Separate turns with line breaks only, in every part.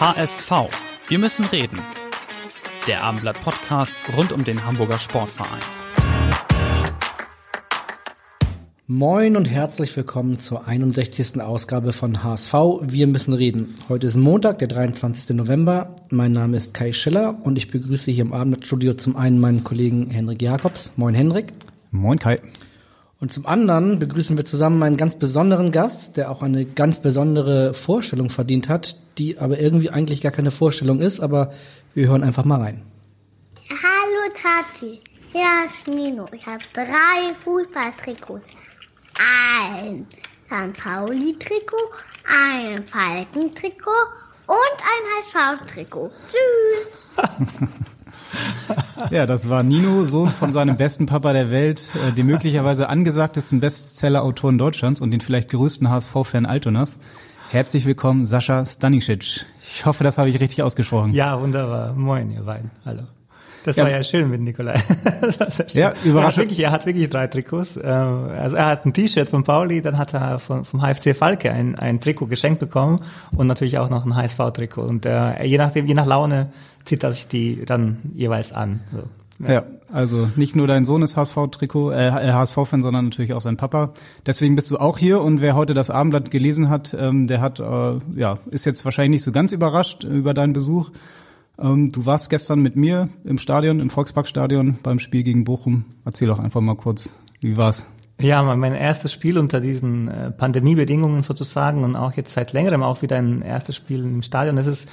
HSV. Wir müssen reden. Der Abendblatt Podcast rund um den Hamburger Sportverein.
Moin und herzlich willkommen zur 61. Ausgabe von HSV. Wir müssen reden. Heute ist Montag, der 23. November. Mein Name ist Kai Schiller und ich begrüße hier im Abendblattstudio zum einen meinen Kollegen Henrik Jakobs. Moin Henrik.
Moin Kai.
Und zum anderen begrüßen wir zusammen einen ganz besonderen Gast, der auch eine ganz besondere Vorstellung verdient hat, die aber irgendwie eigentlich gar keine Vorstellung ist, aber wir hören einfach mal rein.
Hallo Tati, ja ist Nino. Ich habe drei Fußballtrikots. Ein St. Pauli-Trikot, ein Falken-Trikot und ein HSV-Trikot. Tschüss.
Ja, das war Nino, Sohn von seinem besten Papa der Welt, äh, dem möglicherweise angesagtesten Bestseller-Autoren Deutschlands und den vielleicht größten HSV-Fan Altonas. Herzlich willkommen, Sascha Stanisic. Ich hoffe, das habe ich richtig ausgesprochen.
Ja, wunderbar. Moin, ihr beiden. Hallo. Das
Ja.
war ja schön mit Nikolai.
Ja,
Er hat,
Überraschung.
wirklich, er hat wirklich drei Trikots. Äh, Also er hat ein T-Shirt von Pauli, dann hat er vom, vom HFC Falke ein, ein Trikot geschenkt bekommen und natürlich auch noch ein HSV-Trikot. Und äh, je nachdem, je nach Laune zieht er sich die dann jeweils an. So.
Ja, also nicht nur dein Sohn ist HSV-Trikot, äh, HSV-Fan, sondern natürlich auch sein Papa. Deswegen bist du auch hier und wer heute das Abendblatt gelesen hat, ähm, der hat, äh, ja, ist jetzt wahrscheinlich nicht so ganz überrascht über deinen Besuch. Ähm, du warst gestern mit mir im Stadion, im Volksparkstadion beim Spiel gegen Bochum. Erzähl doch einfach mal kurz, wie war's?
Ja, mein erstes Spiel unter diesen äh, Pandemiebedingungen sozusagen und auch jetzt seit längerem auch wieder ein erstes Spiel im Stadion. Es ist,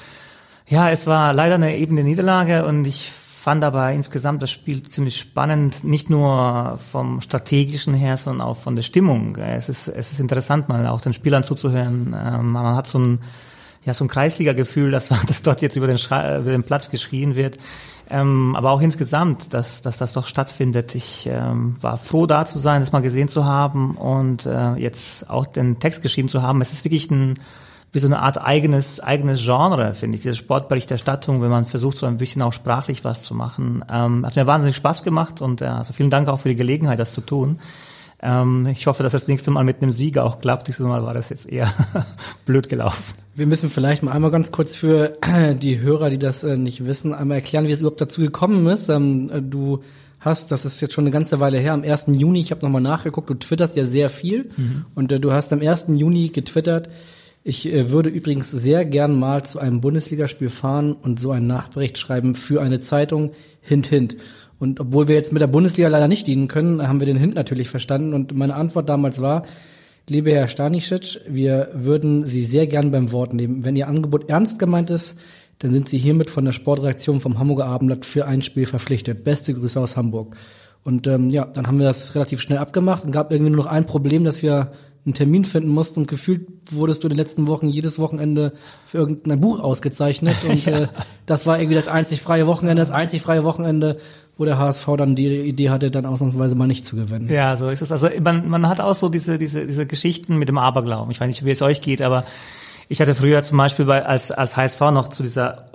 ja, es war leider eine ebene Niederlage und ich fand aber insgesamt das Spiel ziemlich spannend, nicht nur vom strategischen her, sondern auch von der Stimmung. Es ist, es ist interessant, mal auch den Spielern zuzuhören. Ähm, man hat so ein, ja, so ein Kreisliga-Gefühl, dass, dass dort jetzt über den, Schrei über den Platz geschrien wird. Ähm, aber auch insgesamt, dass, dass das doch stattfindet. Ich ähm, war froh, da zu sein, das mal gesehen zu haben und äh, jetzt auch den Text geschrieben zu haben. Es ist wirklich ein, wie so eine Art eigenes, eigenes Genre, finde ich, diese Sportberichterstattung, wenn man versucht, so ein bisschen auch sprachlich was zu machen. Ähm, hat mir wahnsinnig Spaß gemacht und äh, also vielen Dank auch für die Gelegenheit, das zu tun. Ähm, ich hoffe, dass das nächste Mal mit einem Sieg auch klappt. Dieses Mal war das jetzt eher blöd gelaufen.
Wir müssen vielleicht mal einmal ganz kurz für die Hörer, die das äh, nicht wissen, einmal erklären, wie es überhaupt dazu gekommen ist. Ähm, äh, du hast, das ist jetzt schon eine ganze Weile her, am 1. Juni, ich habe nochmal nachgeguckt, du twitterst ja sehr viel und äh, du hast am 1. Juni getwittert, ich würde übrigens sehr gern mal zu einem Bundesligaspiel fahren und so einen Nachbericht schreiben für eine Zeitung, hint, hint. Und obwohl wir jetzt mit der Bundesliga leider nicht dienen können, haben wir den Hint natürlich verstanden und meine Antwort damals war, Liebe Herr Stanisic, wir würden Sie sehr gern beim Wort nehmen. Wenn Ihr Angebot ernst gemeint ist, dann sind Sie hiermit von der Sportredaktion vom Hamburger Abendblatt für ein Spiel verpflichtet. Beste Grüße aus Hamburg. Und ähm, ja, dann haben wir das relativ schnell abgemacht und gab irgendwie nur noch ein Problem, dass wir einen Termin finden mussten und gefühlt wurdest du in den letzten Wochen jedes Wochenende für irgendein Buch ausgezeichnet und äh, das war irgendwie das einzig freie Wochenende, das einzig freie Wochenende, wo der HSV dann die Idee hatte, dann ausnahmsweise mal nicht zu gewinnen.
Ja, so ist es. Also man, man hat auch so diese, diese, diese Geschichten mit dem Aberglauben. Ich weiß nicht, wie es euch geht, aber ich hatte früher zum Beispiel bei, als, als HSV noch zu dieser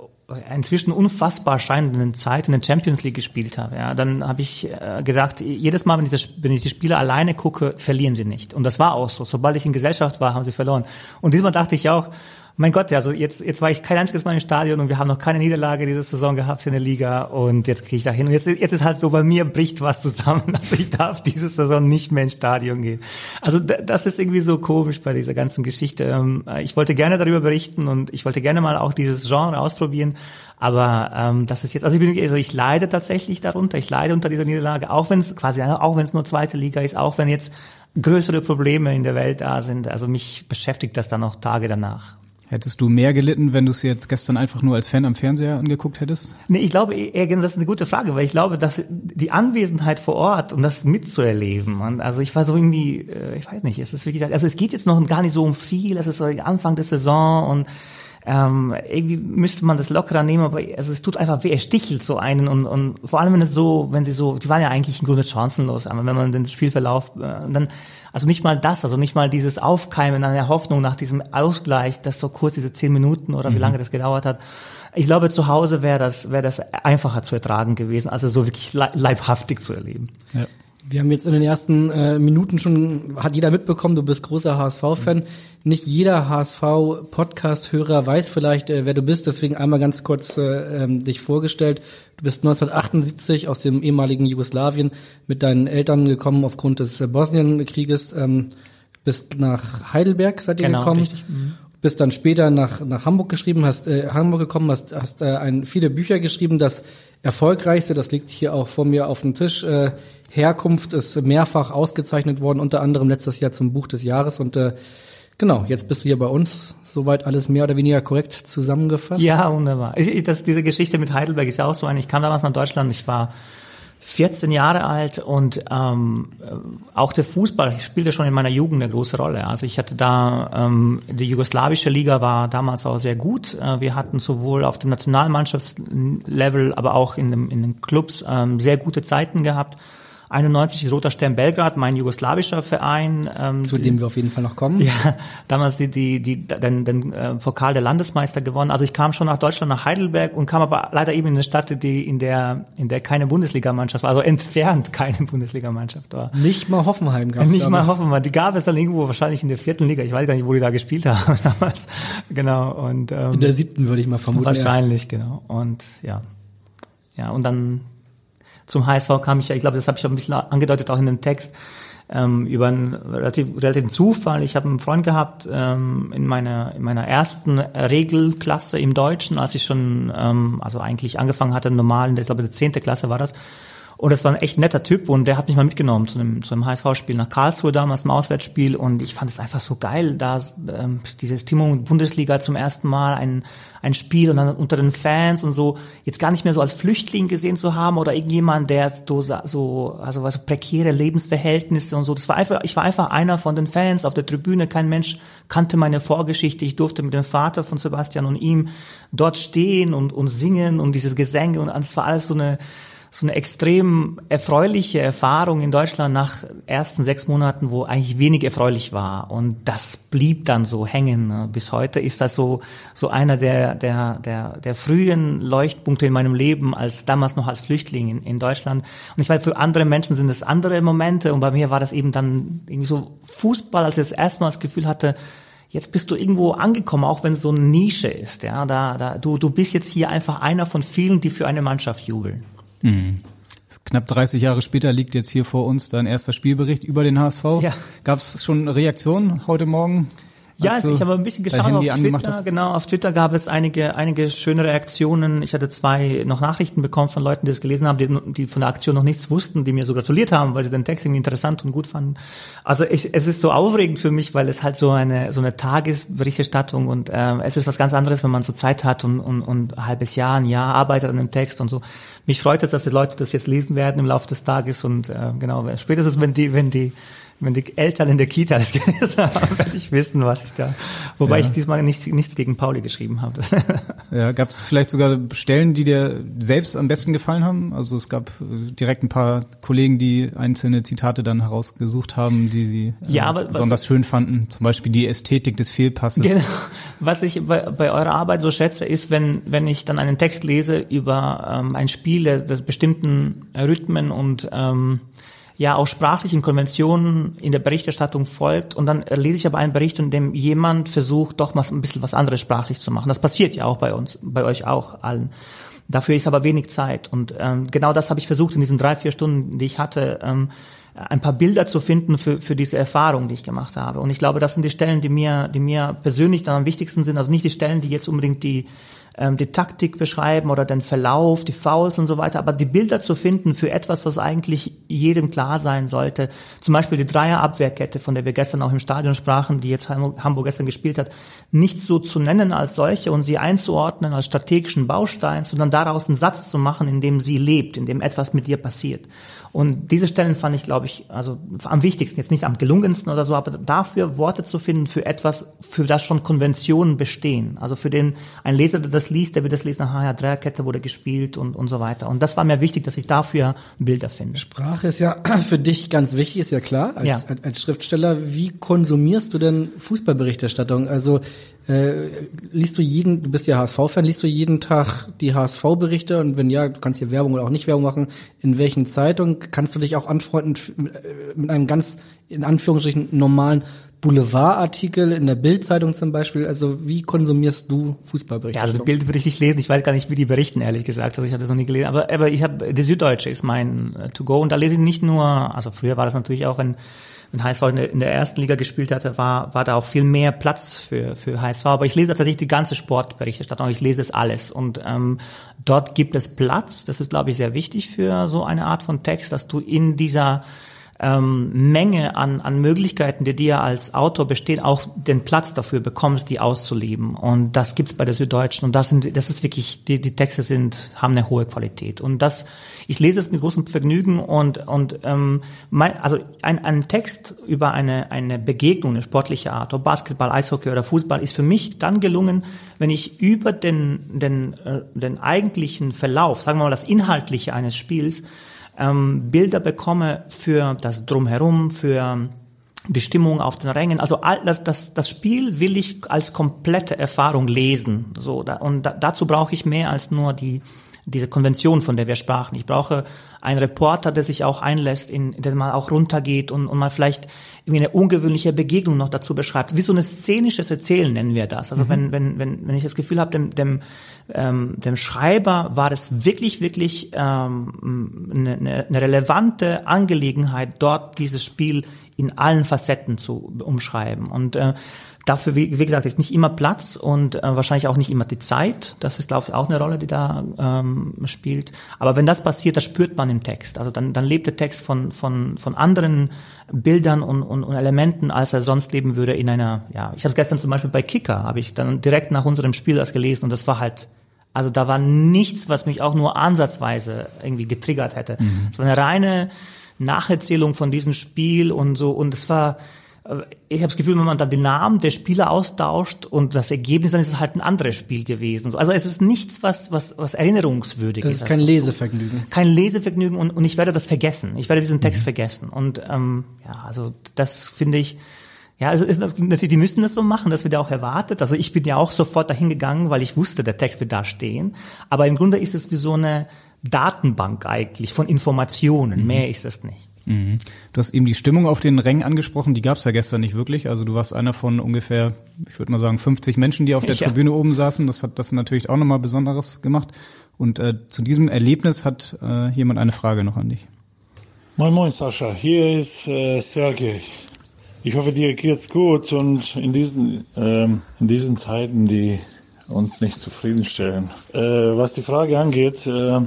inzwischen unfassbar scheinenden Zeit in der Champions League gespielt habe. Ja, dann habe ich äh, gedacht, jedes Mal, wenn ich, das, wenn ich die Spieler alleine gucke, verlieren sie nicht. Und das war auch so. Sobald ich in Gesellschaft war, haben sie verloren. Und diesmal dachte ich auch, mein Gott, also jetzt, jetzt war ich kein einziges Mal im Stadion und wir haben noch keine Niederlage diese Saison gehabt in der Liga und jetzt kriege ich da hin. Und jetzt, jetzt ist halt so, bei mir bricht was zusammen. Also ich darf diese Saison nicht mehr ins Stadion gehen. Also das ist irgendwie so komisch bei dieser ganzen Geschichte. Ähm, Ich wollte gerne darüber berichten und ich wollte gerne mal auch dieses Genre ausprobieren. Aber ähm, das ist jetzt, also ich, bin, also ich leide tatsächlich darunter, ich leide unter dieser Niederlage, auch wenn es quasi, auch wenn es nur zweite Liga ist, auch wenn jetzt größere Probleme in der Welt da sind. Also mich beschäftigt das dann noch Tage danach.
Hättest du mehr gelitten, wenn du es jetzt gestern einfach nur als Fan am Fernseher angeguckt hättest?
Nee, ich glaube, eher, das ist eine gute Frage, weil ich glaube, dass die Anwesenheit vor Ort, um das mitzuerleben, und also ich war so irgendwie, äh, ich weiß nicht, es ist wirklich, also es geht jetzt noch gar nicht so um viel, es ist Anfang der Saison und ähm, irgendwie müsste man das lockerer nehmen, aber also es tut einfach weh, es stichelt so einen und, und vor allem wenn es so, wenn sie so, die waren ja eigentlich im Grunde chancenlos, aber wenn man den Spielverlauf, äh, dann also nicht mal das, also nicht mal dieses Aufkeimen an der Hoffnung nach diesem Ausgleich, dass so kurz diese zehn Minuten oder wie mhm. lange das gedauert hat. Ich glaube, zu Hause wäre das, wäre das einfacher zu ertragen gewesen, also so wirklich leibhaftig zu erleben.
Ja. Wir haben jetzt in den ersten äh, Minuten schon, hat jeder mitbekommen, du bist großer HSV-Fan. Nicht jeder HSV-Podcast-Hörer weiß vielleicht, äh, wer du bist, deswegen einmal ganz kurz äh, ähm, dich vorgestellt. Du bist 1978 aus dem ehemaligen Jugoslawien mit deinen Eltern gekommen aufgrund des äh, Bosnienkrieges, ähm, bist nach Heidelberg seid ihr genau, gekommen. Richtig. Mhm bist dann später nach nach Hamburg geschrieben, hast äh, Hamburg gekommen, hast hast äh, ein, viele Bücher geschrieben. Das erfolgreichste, das liegt hier auch vor mir auf dem Tisch, äh, Herkunft ist mehrfach ausgezeichnet worden, unter anderem letztes Jahr zum Buch des Jahres. Und äh, genau, jetzt bist du hier bei uns. Soweit alles mehr oder weniger korrekt zusammengefasst.
Ja, wunderbar. Ich, das, diese Geschichte mit Heidelberg ist ja auch so eine. Ich kam damals nach Deutschland, ich war 14 Jahre alt und ähm, auch der Fußball spielte schon in meiner Jugend eine große Rolle. Also ich hatte da, ähm, die jugoslawische Liga war damals auch sehr gut. Äh, wir hatten sowohl auf dem Nationalmannschaftslevel, aber auch in, dem, in den Clubs ähm, sehr gute Zeiten gehabt. 91 Roter Stern Belgrad, mein jugoslawischer Verein.
Ähm, Zu dem wir auf jeden Fall noch kommen.
Ja, damals die, die, die, den, den äh, Pokal der Landesmeister gewonnen. Also ich kam schon nach Deutschland, nach Heidelberg und kam aber leider eben in eine Stadt, die, in der, in der keine Bundesligamannschaft war, also entfernt keine Bundesligamannschaft war.
Nicht mal Hoffenheim
gab es. Nicht mal Hoffenheim. Die gab es dann irgendwo wahrscheinlich in der vierten Liga. Ich weiß gar nicht, wo die da gespielt haben damals. Genau. Und,
ähm, in der siebten würde ich mal vermuten.
Wahrscheinlich, ja. genau. Und ja. Ja, und dann zum HSV kam ich ja, ich glaube, das habe ich auch ein bisschen angedeutet, auch in dem Text, ähm, über einen relativ, relativen Zufall. Ich habe einen Freund gehabt ähm, in, meiner, in meiner ersten Regelklasse im Deutschen, als ich schon, ähm, also eigentlich angefangen hatte, normal, ich glaube, die zehnte Klasse war das. Und das war ein echt netter Typ und der hat mich mal mitgenommen zu einem, zu einem HSV-Spiel nach Karlsruhe damals, ein Auswärtsspiel und ich fand es einfach so geil, da ähm, diese Stimmung Bundesliga zum ersten Mal, ein, ein Spiel und dann unter den Fans und so, jetzt gar nicht mehr so als Flüchtling gesehen zu haben oder irgendjemand, der so, so also was prekäre Lebensverhältnisse und so. Das war einfach, ich war einfach einer von den Fans auf der Tribüne, kein Mensch kannte meine Vorgeschichte. Ich durfte mit dem Vater von Sebastian und ihm dort stehen und, und singen und dieses Gesänge und es war alles so eine so eine extrem erfreuliche Erfahrung in Deutschland nach ersten sechs Monaten, wo eigentlich wenig erfreulich war. Und das blieb dann so hängen. Ne? Bis heute ist das so, so einer der, der, der, der frühen Leuchtpunkte in meinem Leben, als damals noch als Flüchtling in, in Deutschland. Und ich weiß, für andere Menschen sind es andere Momente. Und bei mir war das eben dann irgendwie so Fußball, als ich das erste Mal das Gefühl hatte, jetzt bist du irgendwo angekommen, auch wenn es so eine Nische ist. Ja, da, da, du, du bist jetzt hier einfach einer von vielen, die für eine Mannschaft jubeln. Mhm.
Knapp 30 Jahre später liegt jetzt hier vor uns dein erster Spielbericht über den HSV. Ja. Gab es schon Reaktionen heute Morgen?
Ja, also ich habe ein bisschen geschaut auf Twitter. Genau, auf Twitter gab es einige, einige schöne Reaktionen. Ich hatte zwei noch Nachrichten bekommen von Leuten, die es gelesen haben, die, die von der Aktion noch nichts wussten, die mir so gratuliert haben, weil sie den Text irgendwie interessant und gut fanden. Also ich, es ist so aufregend für mich, weil es halt so eine so eine Tagesberichterstattung und äh, es ist was ganz anderes, wenn man so Zeit hat und, und, und ein halbes Jahr, ein Jahr arbeitet an dem Text und so. Mich freut es, dass die Leute das jetzt lesen werden im Laufe des Tages und äh, genau spätestens wenn die wenn die wenn die Eltern in der Kita das gelesen haben, werde ich wissen, was ich da. Wobei ja. ich diesmal nicht, nichts gegen Pauli geschrieben habe.
ja, gab es vielleicht sogar Stellen, die dir selbst am besten gefallen haben? Also es gab äh, direkt ein paar Kollegen, die einzelne Zitate dann herausgesucht haben, die sie äh, ja, aber besonders schön fanden. Zum Beispiel die Ästhetik des Fehlpasses. Genau.
Was ich bei, bei eurer Arbeit so schätze, ist, wenn, wenn ich dann einen Text lese über ähm, ein Spiel der, der bestimmten Rhythmen und ähm, ja auch sprachlichen Konventionen in der Berichterstattung folgt und dann lese ich aber einen Bericht, in dem jemand versucht, doch mal ein bisschen was anderes sprachlich zu machen. Das passiert ja auch bei uns, bei euch auch allen. Dafür ist aber wenig Zeit und ähm, genau das habe ich versucht in diesen drei, vier Stunden, die ich hatte, ähm, ein paar Bilder zu finden für, für diese Erfahrung, die ich gemacht habe. Und ich glaube, das sind die Stellen, die mir, die mir persönlich dann am wichtigsten sind. Also nicht die Stellen, die jetzt unbedingt die ähm, die Taktik beschreiben oder den Verlauf, die Fouls und so weiter, aber die Bilder zu finden für etwas, was eigentlich jedem klar sein sollte, zum Beispiel die Dreierabwehrkette, von der wir gestern auch im Stadion sprachen, die jetzt Hamburg gestern gespielt hat, nicht so zu nennen als solche und sie einzuordnen als strategischen Baustein, sondern daraus einen Satz zu machen, in dem sie lebt, in dem etwas mit ihr passiert. Und diese Stellen fand ich, glaube ich, also am wichtigsten, jetzt nicht am gelungensten oder so, aber dafür Worte zu finden für etwas, für das schon Konventionen bestehen. Also für den, ein Leser, der das liest, der wird das lesen, aha, ja, Dreierkette wurde gespielt und, und so weiter. Und das war mir wichtig, dass ich dafür Bilder finde.
Sprache ist ja für dich ganz wichtig, ist ja klar, als, ja. als Schriftsteller. Wie konsumierst du denn Fußballberichterstattung? Also äh, liest du jeden, du bist ja HSV-Fan, liest du jeden Tag die HSV-Berichte und wenn ja, du kannst hier Werbung oder auch nicht Werbung machen, in welchen Zeitungen? Kannst du dich auch anfreunden mit einem ganz, in Anführungsstrichen, normalen Boulevardartikel in der Bildzeitung zum Beispiel. Also wie konsumierst du Fußballberichte?
Ja, also Bild würde ich nicht lesen. Ich weiß gar nicht, wie die berichten, ehrlich gesagt. Also ich habe das noch nie gelesen. Aber, aber ich habe, die Süddeutsche ist mein uh, To-Go und da lese ich nicht nur, also früher war das natürlich auch ein wenn HSV in der, ersten Liga gespielt hatte, war, war da auch viel mehr Platz für, für HSV. Aber ich lese tatsächlich die ganze Sportberichterstattung, ich lese das alles. Und ähm, dort gibt es Platz, das ist, glaube ich, sehr wichtig für so eine Art von Text, dass du in dieser ähm, Menge an, an Möglichkeiten, die dir als Autor bestehen, auch den Platz dafür bekommst, die auszuleben. Und das gibt's bei der Süddeutschen. Und das sind, das ist wirklich, die, die Texte sind, haben eine hohe Qualität. Und das, ich lese es mit großem Vergnügen und, und ähm, mein, also ein, ein Text über eine, eine Begegnung, eine sportliche Art, ob Basketball, Eishockey oder Fußball, ist für mich dann gelungen, wenn ich über den, den, äh, den eigentlichen Verlauf, sagen wir mal das Inhaltliche eines Spiels, ähm, Bilder bekomme für das Drumherum, für die Stimmung auf den Rängen. Also all, das, das, das Spiel will ich als komplette Erfahrung lesen. So, da, und da, dazu brauche ich mehr als nur die diese Konvention, von der wir sprachen. Ich brauche einen Reporter, der sich auch einlässt, in, der mal auch runtergeht und, und mal vielleicht irgendwie eine ungewöhnliche Begegnung noch dazu beschreibt. Wie so ein szenisches Erzählen nennen wir das. Also mhm. wenn, wenn, wenn, wenn ich das Gefühl habe, dem, dem, ähm, dem Schreiber war es wirklich, wirklich ähm, eine, eine relevante Angelegenheit, dort dieses Spiel in allen Facetten zu umschreiben. Und äh, Dafür, wie, wie gesagt, ist nicht immer Platz und äh, wahrscheinlich auch nicht immer die Zeit. Das ist, glaube ich, auch eine Rolle, die da ähm, spielt. Aber wenn das passiert, das spürt man im Text. Also dann, dann lebt der Text von, von, von anderen Bildern und, und, und Elementen, als er sonst leben würde in einer, ja, ich habe es gestern zum Beispiel bei Kicker, habe ich dann direkt nach unserem Spiel das gelesen und das war halt also da war nichts, was mich auch nur ansatzweise irgendwie getriggert hätte. Mhm. Es war eine reine Nacherzählung von diesem Spiel und so und es war ich habe das Gefühl, wenn man da den Namen der Spieler austauscht und das Ergebnis, dann ist es halt ein anderes Spiel gewesen. Also es ist nichts, was, was, was erinnerungswürdig ist.
Es ist kein Lesevergnügen.
Kein Lesevergnügen und, und ich werde das vergessen. Ich werde diesen Text mhm. vergessen. Und ähm, ja, also das finde ich, ja, also ist natürlich, die müssten das so machen, das wird ja auch erwartet. Also ich bin ja auch sofort dahin gegangen, weil ich wusste, der Text wird da stehen. Aber im Grunde ist es wie so eine Datenbank eigentlich von Informationen. Mhm. Mehr ist es nicht.
Mhm. Du hast eben die Stimmung auf den Rängen angesprochen, die gab es ja gestern nicht wirklich. Also du warst einer von ungefähr, ich würde mal sagen, 50 Menschen, die auf der ja. Tribüne oben saßen. Das hat das natürlich auch nochmal Besonderes gemacht. Und äh, zu diesem Erlebnis hat äh, jemand eine Frage noch an dich.
Moin Moin Sascha, hier ist äh, Sergej. Ich hoffe, dir geht's gut und in diesen, ähm, in diesen Zeiten, die uns nicht zufriedenstellen. Äh, was die Frage angeht, äh,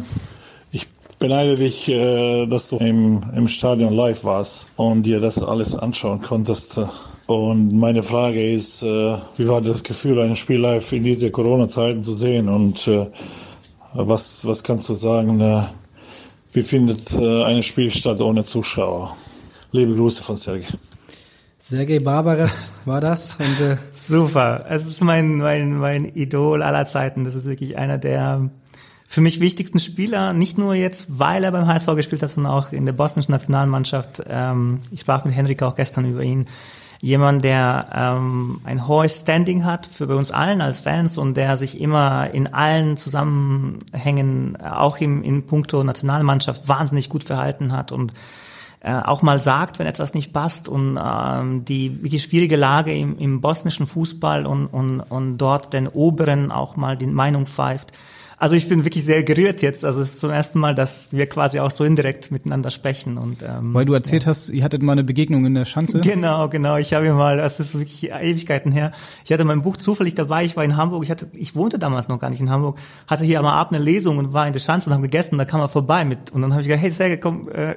beneide dich, äh, dass du im, im Stadion live warst und dir das alles anschauen konntest. Und meine Frage ist, äh, wie war das Gefühl, ein Spiel live in diese Corona-Zeiten zu sehen? Und äh, was, was kannst du sagen, wie findet ein Spiel statt ohne Zuschauer? Liebe Grüße von Sergei.
Sergei Barbares war das.
Und, äh Super. Es ist mein, mein, mein Idol aller Zeiten. Das ist wirklich einer der für mich wichtigsten Spieler, nicht nur jetzt, weil er beim HSV gespielt hat, sondern auch in der bosnischen Nationalmannschaft. Ähm, ich sprach mit Henrik auch gestern über ihn. Jemand, der ähm, ein hohes Standing hat für bei uns allen als Fans und der sich immer in allen Zusammenhängen, auch im, in puncto Nationalmannschaft, wahnsinnig gut verhalten hat und äh, auch mal sagt, wenn etwas nicht passt und ähm, die wirklich schwierige Lage im, im bosnischen Fußball und, und, und dort den Oberen auch mal die Meinung pfeift also ich bin wirklich sehr gerührt jetzt. Also es ist zum ersten Mal, dass wir quasi auch so indirekt miteinander sprechen. Und, ähm,
Weil du erzählt ja. hast, ihr hattet mal eine Begegnung in der Schanze.
Genau, genau. Ich habe mal, das ist wirklich Ewigkeiten her. Ich hatte mein Buch zufällig dabei. Ich war in Hamburg. Ich hatte, ich wohnte damals noch gar nicht in Hamburg. Hatte hier am Abend eine Lesung und war in der Schanze und habe gegessen. Und da kam er vorbei mit. Und dann habe ich gesagt, hey Serge, komm, äh,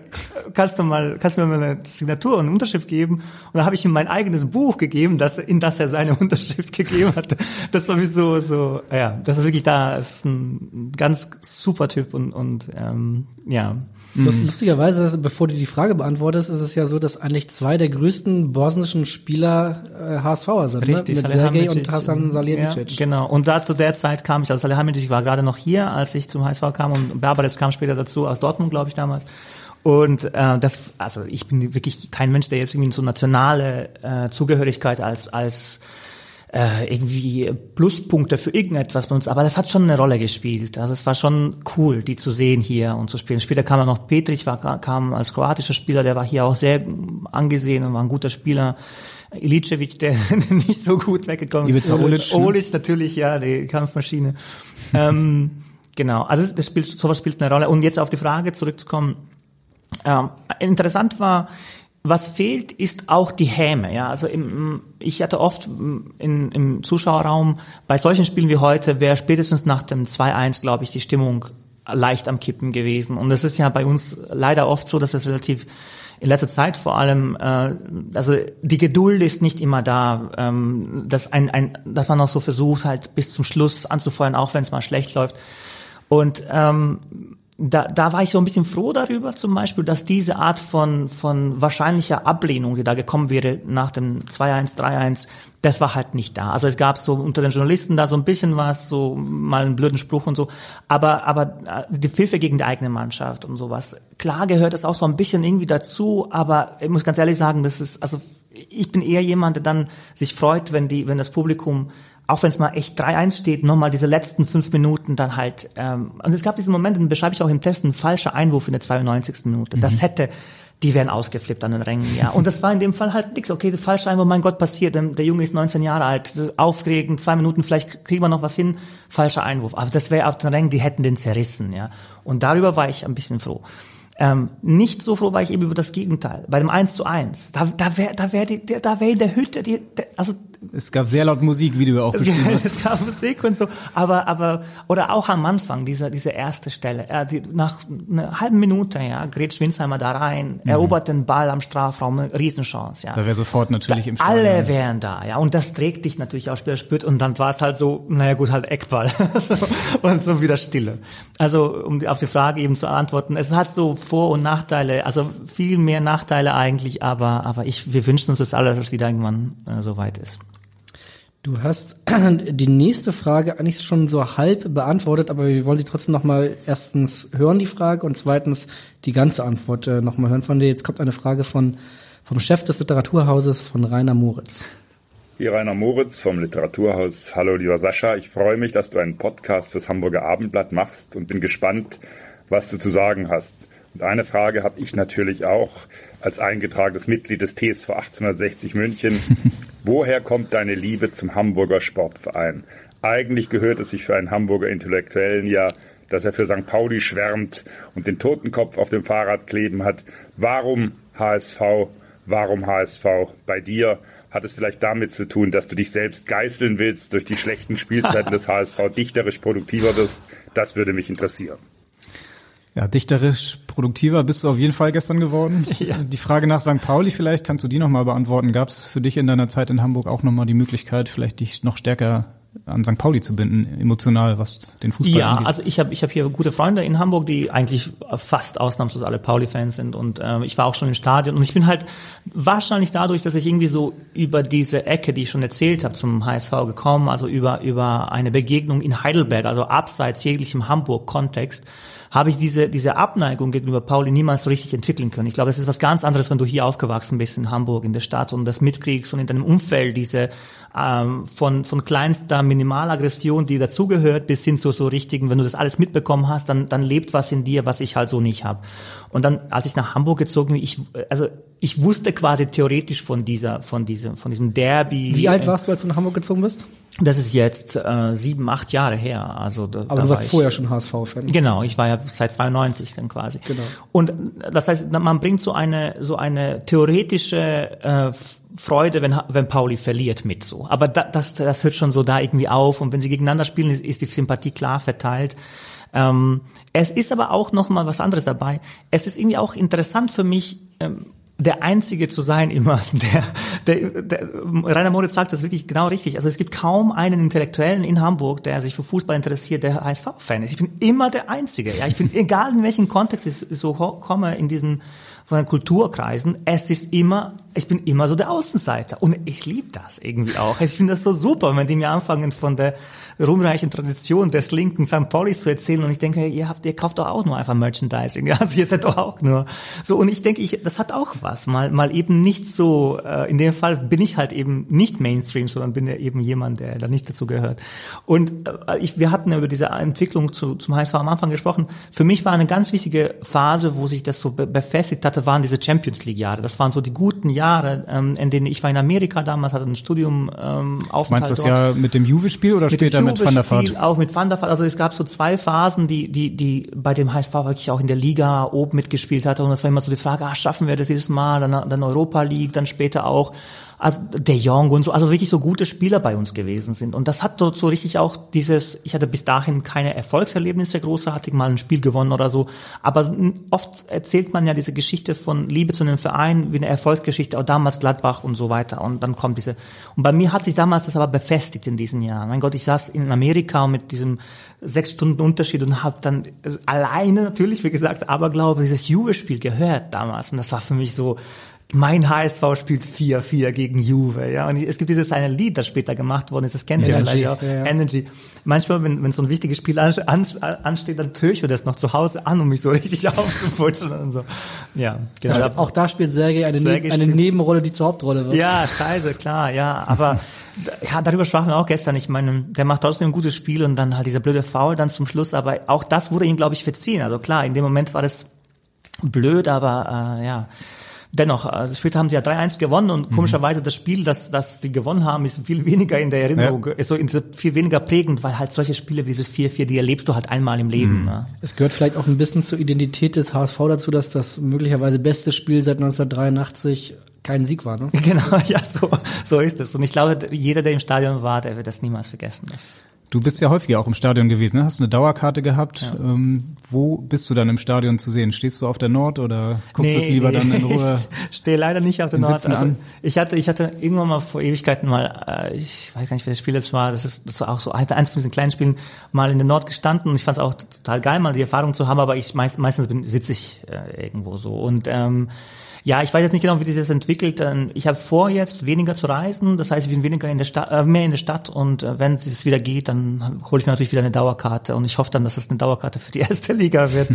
kannst du mal, kannst du mir mal eine Signatur und eine Unterschrift geben? Und dann habe ich ihm mein eigenes Buch gegeben, das, in das er seine Unterschrift gegeben hat. Das war wie so, so, ja, das ist wirklich da. Ist ein ganz super Typ und, und ähm, ja.
Lustigerweise, bevor du die Frage beantwortest, ist es ja so, dass eigentlich zwei der größten bosnischen Spieler äh, HSVer sind,
Richtig,
ne? mit Sergej und Hasan Salihamidzic.
Ja, genau. Und da zu der Zeit kam ich, also Salihamidzic war gerade noch hier, als ich zum HSV kam und Berbares kam später dazu aus Dortmund, glaube ich damals. Und äh, das, also ich bin wirklich kein Mensch, der jetzt irgendwie so nationale äh, Zugehörigkeit als als äh, irgendwie Pluspunkte für irgendetwas benutzt, aber das hat schon eine Rolle gespielt. Also es war schon cool, die zu sehen hier und zu spielen. Später kam dann noch Petric, war, kam als kroatischer Spieler, der war hier auch sehr angesehen und war ein guter Spieler. Ilicevic, der nicht so gut weggekommen ist. Olic, ne? Olic natürlich, ja, die Kampfmaschine. ähm, genau, also das spielt, sowas spielt eine Rolle. Und jetzt auf die Frage zurückzukommen. Ähm, interessant war, was fehlt, ist auch die Häme. Ja, also im, ich hatte oft in, im Zuschauerraum bei solchen Spielen wie heute wäre spätestens nach dem 2-1, glaube ich, die Stimmung leicht am Kippen gewesen. Und es ist ja bei uns leider oft so, dass es relativ in letzter Zeit vor allem, äh, also die Geduld ist nicht immer da, ähm, dass ein, ein, dass man auch so versucht halt bis zum Schluss anzufeuern, auch wenn es mal schlecht läuft. Und ähm, da, da war ich so ein bisschen froh darüber, zum Beispiel, dass diese Art von, von wahrscheinlicher Ablehnung, die da gekommen wäre nach dem 2-1, 3-1, das war halt nicht da. Also es gab so unter den Journalisten da so ein bisschen was, so mal einen blöden Spruch und so, aber, aber äh, die Pfiffe gegen die eigene Mannschaft und sowas. Klar gehört das auch so ein bisschen irgendwie dazu, aber ich muss ganz ehrlich sagen, das ist, also ich bin eher jemand, der dann sich freut, wenn die, wenn das Publikum auch wenn es mal echt 3-1 steht, nochmal diese letzten fünf Minuten dann halt. Ähm, und es gab diesen Moment, den beschreibe ich auch im Test, ein falscher Einwurf in der 92. Minute. Mhm. Das hätte, die wären ausgeflippt an den Rängen, ja. Und das war in dem Fall halt nix. Okay, der falsche Einwurf, mein Gott, passiert. Der Junge ist 19 Jahre alt, aufregen, zwei Minuten, vielleicht kriegen wir noch was hin. Falscher Einwurf. Aber das wäre auf den Rängen, die hätten den zerrissen, ja. Und darüber war ich ein bisschen froh. Ähm, nicht so froh war ich eben über das Gegenteil. Bei dem 1 zu 1. Da, da wäre da wär die, da wär in der Hütte, die, der, also
es gab sehr laut Musik, wie du auch beschrieben hast.
es gab Musik und so, aber aber oder auch am Anfang dieser diese erste Stelle, er die, nach einer halben Minute, ja, grätscht Winsheimer da rein, mhm. erobert den Ball am Strafraum, eine Riesenchance, ja.
Da wäre sofort natürlich da, im
Stadion. Alle wären da, ja, und das trägt dich natürlich auch später spürt und dann war es halt so, naja gut, halt Eckball und so wieder Stille. Also um auf die Frage eben zu antworten, es hat so Vor- und Nachteile, also viel mehr Nachteile eigentlich, aber aber ich wir wünschen uns das alles, dass es wieder irgendwann äh, so weit ist.
Du hast die nächste Frage eigentlich schon so halb beantwortet, aber wir wollen sie trotzdem noch mal erstens hören die Frage und zweitens die ganze Antwort äh, noch mal hören von dir. Jetzt kommt eine Frage von vom Chef des Literaturhauses von Rainer Moritz.
Hier Rainer Moritz vom Literaturhaus. Hallo lieber Sascha, ich freue mich, dass du einen Podcast fürs Hamburger Abendblatt machst und bin gespannt, was du zu sagen hast. Und eine Frage habe ich natürlich auch als eingetragenes Mitglied des TSV 1860 München. Woher kommt deine Liebe zum Hamburger Sportverein? Eigentlich gehört es sich für einen Hamburger Intellektuellen ja, dass er für St. Pauli schwärmt und den Totenkopf auf dem Fahrrad kleben hat. Warum HSV? Warum HSV? Bei dir hat es vielleicht damit zu tun, dass du dich selbst geißeln willst durch die schlechten Spielzeiten des HSV, dichterisch produktiver wirst? Das würde mich interessieren.
Ja, dichterisch produktiver bist du auf jeden Fall gestern geworden. Ja. Die Frage nach St. Pauli vielleicht, kannst du die nochmal beantworten? Gab es für dich in deiner Zeit in Hamburg auch nochmal die Möglichkeit, vielleicht dich noch stärker an St. Pauli zu binden, emotional, was den Fußball
ja,
angeht?
Ja, also ich habe ich hab hier gute Freunde in Hamburg, die eigentlich fast ausnahmslos alle Pauli-Fans sind und ähm, ich war auch schon im Stadion und ich bin halt wahrscheinlich dadurch, dass ich irgendwie so über diese Ecke, die ich schon erzählt habe, zum HSV gekommen, also über über eine Begegnung in Heidelberg, also abseits jeglichem Hamburg-Kontext, habe ich diese, diese Abneigung gegenüber Pauli niemals so richtig entwickeln können. Ich glaube, es ist was ganz anderes, wenn du hier aufgewachsen bist in Hamburg, in der Stadt und das mitkriegst und in deinem Umfeld diese ähm, von, von kleinster Minimalaggression, die dazugehört, bis hin zu so richtigen, wenn du das alles mitbekommen hast, dann, dann lebt was in dir, was ich halt so nicht habe. Und dann, als ich nach Hamburg gezogen bin, ich, also ich wusste quasi theoretisch von dieser, von diesem, von diesem Derby.
Wie alt warst du, als du nach Hamburg gezogen bist?
Das ist jetzt äh, sieben, acht Jahre her. Also da,
Aber du warst
ich,
vorher schon HSV-Fan.
Genau, ich war ja seit 92 dann quasi.
Genau.
Und das heißt, man bringt so eine so eine theoretische äh, Freude, wenn wenn Pauli verliert mit so. Aber da, das das hört schon so da irgendwie auf und wenn sie gegeneinander spielen, ist, ist die Sympathie klar verteilt. Ähm, es ist aber auch noch mal was anderes dabei. Es ist irgendwie auch interessant für mich. Ähm, der Einzige zu sein immer, der, der, der Rainer Moritz sagt das wirklich genau richtig. Also es gibt kaum einen Intellektuellen in Hamburg, der sich für Fußball interessiert, der HSV-Fan ist. Ich bin immer der Einzige. Ja, ich bin egal in welchem Kontext ich so komme in diesen von den Kulturkreisen, es ist immer, ich bin immer so der Außenseiter und ich liebe das irgendwie auch. Ich finde das so super, wenn die mir anfangen von der ruhmreichen Tradition des linken St. Paulis zu erzählen und ich denke, ihr habt, ihr kauft doch auch nur einfach Merchandising, ja, also ihr seid doch auch nur so und ich denke, ich, das hat auch was, mal, mal eben nicht so, äh, in dem Fall bin ich halt eben nicht Mainstream, sondern bin ja eben jemand, der da nicht dazu gehört und äh, ich, wir hatten über diese Entwicklung zu, zum HSV am Anfang gesprochen, für mich war eine ganz wichtige Phase, wo sich das so be befestigt hatte, waren diese Champions League Jahre, das waren so die guten Jahre, ähm, in denen ich war in Amerika damals, hatte ein Studium ähm, Aufenthalt
Meinst du das ja mit dem Juve-Spiel oder später mit Van der Vaart?
Auch mit Van der Vaart. Also es gab so zwei Phasen, die, die, die bei dem HSV wirklich auch in der Liga oben mitgespielt hatte. Und das war immer so die Frage, ah, schaffen wir das dieses Mal? Dann, dann Europa League, dann später auch also der Jong und so, also wirklich so gute Spieler bei uns gewesen sind. Und das hat dort so richtig auch dieses, ich hatte bis dahin keine Erfolgserlebnisse großartig, mal ein Spiel gewonnen oder so. Aber oft erzählt man ja diese Geschichte von Liebe zu einem Verein wie eine Erfolgsgeschichte, auch damals Gladbach und so weiter. Und dann kommt diese, und bei mir hat sich damals das aber befestigt in diesen Jahren. Mein Gott, ich saß in Amerika mit diesem sechs Stunden Unterschied und habe dann alleine natürlich, wie gesagt, aber glaube dieses Juve-Spiel gehört damals. Und das war für mich so, mein HSV spielt 4-4 gegen Juve, ja. Und es gibt dieses eine Lied, das später gemacht worden ist, das kennt ihr vielleicht auch.
ja, ja.
Energy. Manchmal, wenn, wenn so ein wichtiges Spiel an, an, ansteht, dann höre ich mir das noch zu Hause an, um mich so richtig aufzuputschen und so. Ja, genau.
Ja, auch da spielt Sergei eine,
Sergei
ne eine Nebenrolle, die zur Hauptrolle wird.
Ja, scheiße, klar, ja. Aber ja, darüber sprachen wir auch gestern. Ich meine, der macht trotzdem ein gutes Spiel und dann halt dieser blöde Foul dann zum Schluss. Aber auch das wurde ihm, glaube ich, verziehen. Also klar, in dem Moment war das blöd, aber äh, ja. Dennoch, also später haben sie ja 3-1 gewonnen und komischerweise das Spiel, das, das sie gewonnen haben, ist viel weniger in der Erinnerung, ist so in- viel weniger prägend, weil halt solche Spiele wie dieses 4-4, die erlebst du halt einmal im Leben. Ne?
Es gehört vielleicht auch ein bisschen zur Identität des HSV dazu, dass das möglicherweise beste Spiel seit 1983 kein Sieg war. Ne?
Genau, ja, so, so ist es. Und ich glaube, jeder, der im Stadion war, der wird das niemals vergessen. Das
Du bist ja häufiger auch im Stadion gewesen, ne? hast du eine Dauerkarte gehabt. Ähm, wo bist du dann im Stadion zu sehen? Stehst du auf der Nord oder guckst du es lieber dann in Ruhe?
Ich stehe leider nicht auf der Nord.
Sitzen
Also
an?
ich hatte, ich hatte irgendwann mal vor Ewigkeiten mal, äh, ich weiß gar nicht, welches Spiel das war. Das ist, das war auch so eins von diesen kleinen Spielen mal in der Nord gestanden und ich fand es auch total geil, mal die Erfahrung zu haben. Aber ich meist, meistens bin, sitze ich äh, irgendwo so und ähm, ja, ich weiß jetzt nicht genau, wie sich das entwickelt. Ich habe vor, jetzt weniger zu reisen. Das heißt, ich bin weniger in der Stadt, äh, mehr in der Stadt. Und äh, wenn es wieder geht, dann hole ich mir natürlich wieder eine Dauerkarte. Und ich hoffe dann, dass es eine Dauerkarte für die erste Liga wird.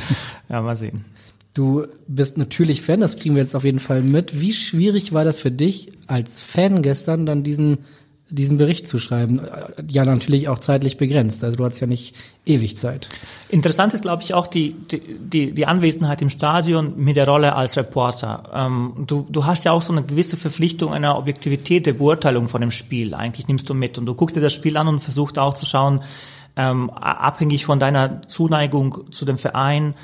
ja, mal sehen.
Du bist natürlich Fan, das kriegen wir jetzt auf jeden Fall mit. Wie schwierig war das für dich als Fan gestern, dann diesen, diesen Bericht zu schreiben? Ja, natürlich auch zeitlich begrenzt. Also du hattest ja nicht ewig Zeit.
Interessant ist, glaube ich, auch die, die, die, die Anwesenheit im Stadion mit der Rolle als Reporter. Ähm, du, du hast ja auch so eine gewisse Verpflichtung einer Objektivität der Beurteilung von dem Spiel. Eigentlich nimmst du mit und du guckst dir das Spiel an und versuchst auch zu schauen, ähm, abhängig von deiner Zuneigung zu dem Verein,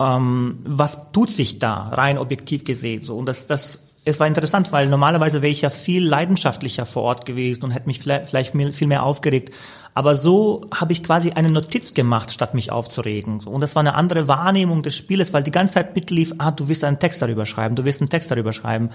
ähm, was tut sich da rein objektiv gesehen so und das das es war interessant, weil normalerweise wäre ich ja viel leidenschaftlicher vor Ort gewesen und hätte mich vielleicht, viel mehr aufgeregt. Aber so habe ich quasi eine Notiz gemacht, statt mich aufzuregen. Und das war eine andere Wahrnehmung des Spieles, weil die ganze Zeit mitlief, ah, du willst einen Text darüber schreiben, du willst einen Text darüber schreiben.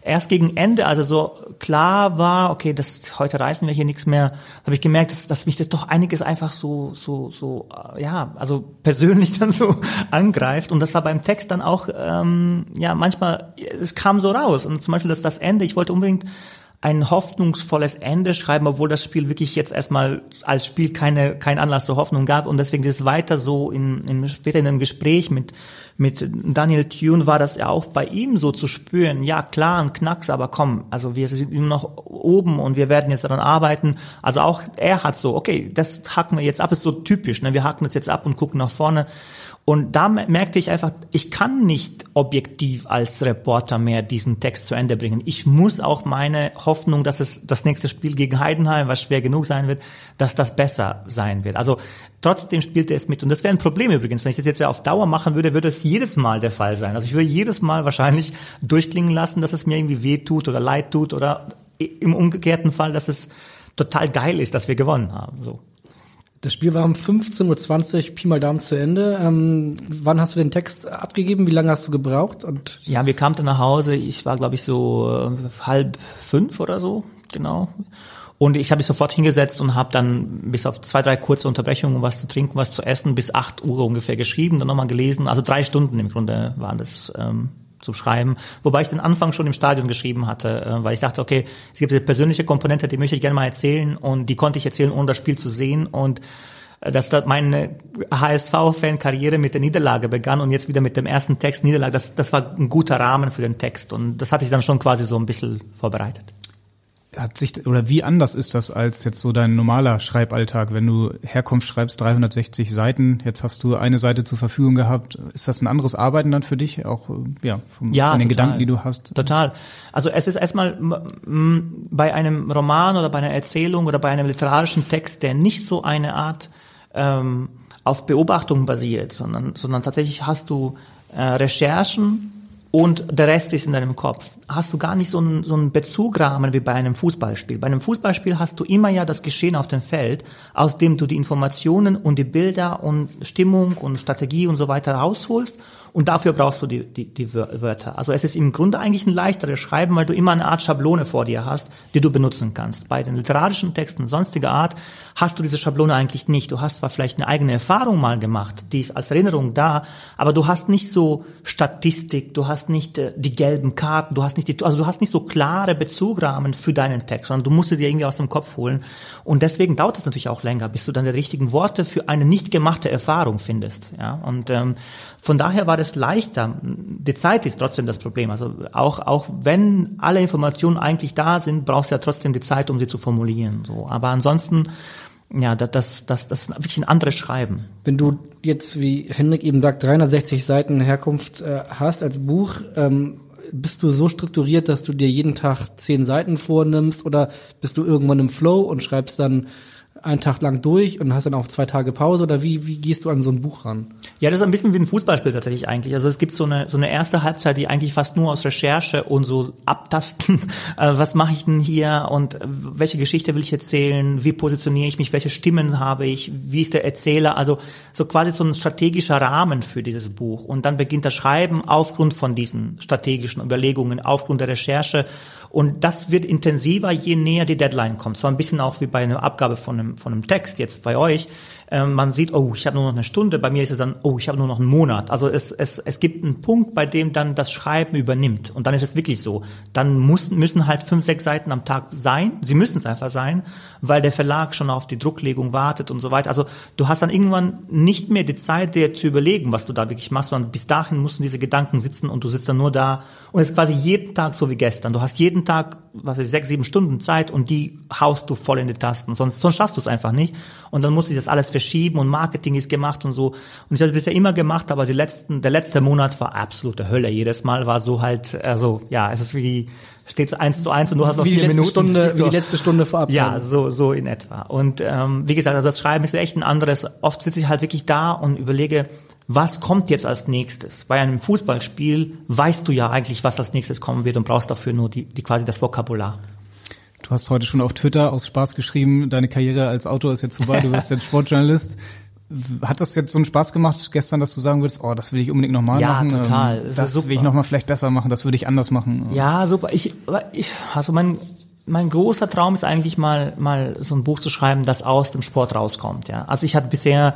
Erst gegen Ende, also so klar war, okay, das heute reißen wir hier nichts mehr, habe ich gemerkt, dass, dass mich das doch einiges einfach so, so, so, äh, ja, also persönlich dann so angreift. Und das war beim Text dann auch, ähm, ja, manchmal, es kam so raus. Und zum Beispiel das, das Ende, ich wollte unbedingt ein hoffnungsvolles Ende schreiben, obwohl das Spiel wirklich jetzt erstmal als Spiel keine kein Anlass zur Hoffnung gab und deswegen ist es weiter so in, in später in einem Gespräch mit mit Daniel Thune war das ja auch bei ihm so zu spüren. Ja klar, ein Knacks, aber komm, also wir sind noch oben und wir werden jetzt daran arbeiten. Also auch er hat so, okay, das hacken wir jetzt ab, ist so typisch, ne? Wir hacken das jetzt ab und gucken nach vorne. Und da merkte ich einfach, ich kann nicht objektiv als Reporter mehr diesen Text zu Ende bringen. Ich muss auch meine Hoffnung, dass es das nächste Spiel gegen Heidenheim, was schwer genug sein wird, dass das besser sein wird. Also trotzdem spielte es mit. Und das wäre ein Problem übrigens. Wenn ich das jetzt ja auf Dauer machen würde, würde es jedes Mal der Fall sein. Also ich würde jedes Mal wahrscheinlich durchklingen lassen, dass es mir irgendwie weh tut oder leid tut oder im umgekehrten Fall, dass es total geil ist, dass wir gewonnen haben. So.
Das Spiel war um 15.20 Uhr Pi mal Daumen zu Ende. Ähm, wann hast du den Text abgegeben? Wie lange hast du gebraucht? Und
ja, wir kamen dann nach Hause. Ich war, glaube ich, so äh, halb fünf oder so, genau. Und ich habe mich sofort hingesetzt und habe dann bis auf zwei, drei kurze Unterbrechungen, was zu trinken, was zu essen, bis acht Uhr ungefähr geschrieben, dann nochmal gelesen. Also drei Stunden im Grunde waren das ähm, zum Schreiben. Wobei ich den Anfang schon im Stadion geschrieben hatte, äh, weil ich dachte, okay, es gibt eine persönliche Komponente, die möchte ich gerne mal erzählen und die konnte ich erzählen, ohne das Spiel zu sehen. Und äh, dass da meine HSV-Fan-Karriere mit der Niederlage begann und jetzt wieder mit dem ersten Text Niederlage, das, das war ein guter Rahmen für den Text. Und das hatte ich dann schon quasi so ein bisschen vorbereitet
hat sich oder wie anders ist das als jetzt so dein normaler Schreiballtag, wenn du Herkunft schreibst 360 Seiten, jetzt hast du eine Seite zur Verfügung gehabt, ist das ein anderes Arbeiten dann für dich auch ja, vom,
ja
von den
total,
Gedanken, die du hast?
Total. Also es ist erstmal bei einem Roman oder bei einer Erzählung oder bei einem literarischen Text, der nicht so eine Art ähm, auf Beobachtung basiert, sondern sondern tatsächlich hast du äh, Recherchen und der Rest ist in deinem Kopf. Hast du gar nicht so einen, so einen Bezugrahmen wie bei einem Fußballspiel. Bei einem Fußballspiel hast du immer ja das Geschehen auf dem Feld, aus dem du die Informationen und die Bilder und Stimmung und Strategie und so weiter rausholst und dafür brauchst du die, die, die Wörter. Also es ist im Grunde eigentlich ein leichteres Schreiben, weil du immer eine Art Schablone vor dir hast, die du benutzen kannst. Bei den literarischen Texten sonstiger Art hast du diese Schablone eigentlich nicht. Du hast zwar vielleicht eine eigene Erfahrung mal gemacht, die ist als Erinnerung da, aber du hast nicht so Statistik, du hast nicht äh, die gelben Karten, du hast nicht die, also du hast nicht so klare Bezugrahmen für deinen Text, sondern du musst sie dir irgendwie aus dem Kopf holen. Und deswegen dauert es natürlich auch länger, bis du dann die richtigen Worte für eine nicht gemachte Erfahrung findest. Ja, und ähm, von daher war das leichter. Die Zeit ist trotzdem das Problem. Also auch, auch wenn alle Informationen eigentlich da sind, brauchst du ja trotzdem die Zeit, um sie zu formulieren. So. Aber ansonsten, ja, das, das, das, das ist wirklich ein anderes Schreiben.
Wenn du jetzt, wie Henrik eben sagt, 360 Seiten Herkunft äh, hast als Buch, ähm, bist du so strukturiert, dass du dir jeden Tag zehn Seiten vornimmst oder bist du irgendwann im Flow und schreibst dann einen Tag lang durch und hast dann auch zwei Tage Pause oder wie, wie gehst du an so ein Buch ran?
Ja, das ist ein bisschen wie ein Fußballspiel tatsächlich eigentlich. Also es gibt so eine, so eine erste Halbzeit, die eigentlich fast nur aus Recherche und so abtasten, äh, was mache ich denn hier und welche Geschichte will ich erzählen, wie positioniere ich mich, welche Stimmen habe ich, wie ist der Erzähler, also so quasi so ein strategischer Rahmen für dieses Buch. Und dann beginnt das Schreiben aufgrund von diesen strategischen Überlegungen, aufgrund der Recherche und das wird intensiver, je näher die Deadline kommt. So ein bisschen auch wie bei einer Abgabe von einem, von einem Text jetzt bei euch. Ähm, man sieht, oh, ich habe nur noch eine Stunde. Bei mir ist es dann, oh, ich habe nur noch einen Monat. Also es, es, es gibt einen Punkt, bei dem dann das Schreiben übernimmt. Und dann ist es wirklich so. Dann muss, müssen halt fünf, sechs Seiten am Tag sein. Sie müssen es einfach sein, weil der Verlag schon auf die Drucklegung wartet und so weiter. Also du hast dann irgendwann nicht mehr die Zeit, dir zu überlegen, was du da wirklich machst, sondern bis dahin mussten diese Gedanken sitzen und du sitzt dann nur da und es ist quasi jeden Tag so wie gestern. Du hast jeden Tag, was ist, sechs, sieben Stunden Zeit und die haust du voll in die Tasten. Sonst, sonst schaffst du es einfach nicht. Und dann muss ich das alles verschieben und Marketing ist gemacht und so. Und ich habe es bisher immer gemacht, aber die letzten, der letzte Monat war absolute Hölle. Jedes Mal war so halt, also, ja, es ist wie, steht eins zu eins und du hast noch
wie
vier Minuten.
Stunde, wie die letzte Stunde vorab.
Ja, so, so in etwa. Und ähm, wie gesagt, also das Schreiben ist echt ein anderes. Oft sitze ich halt wirklich da und überlege, was kommt jetzt als nächstes? Bei einem Fußballspiel weißt du ja eigentlich, was als nächstes kommen wird und brauchst dafür nur die, die quasi das Vokabular.
Du hast heute schon auf Twitter aus Spaß geschrieben, deine Karriere als Autor ist jetzt vorbei, du wirst jetzt Sportjournalist. Hat das jetzt so einen Spaß gemacht gestern, dass du sagen würdest, oh, das will ich unbedingt nochmal
ja,
machen?
Ja, total.
Ähm, das, will ich nochmal vielleicht besser machen, das würde ich anders machen.
Ja, super. Ich, ich also mein, mein großer Traum ist eigentlich mal, mal so ein Buch zu schreiben, das aus dem Sport rauskommt. Ja, also ich hatte bisher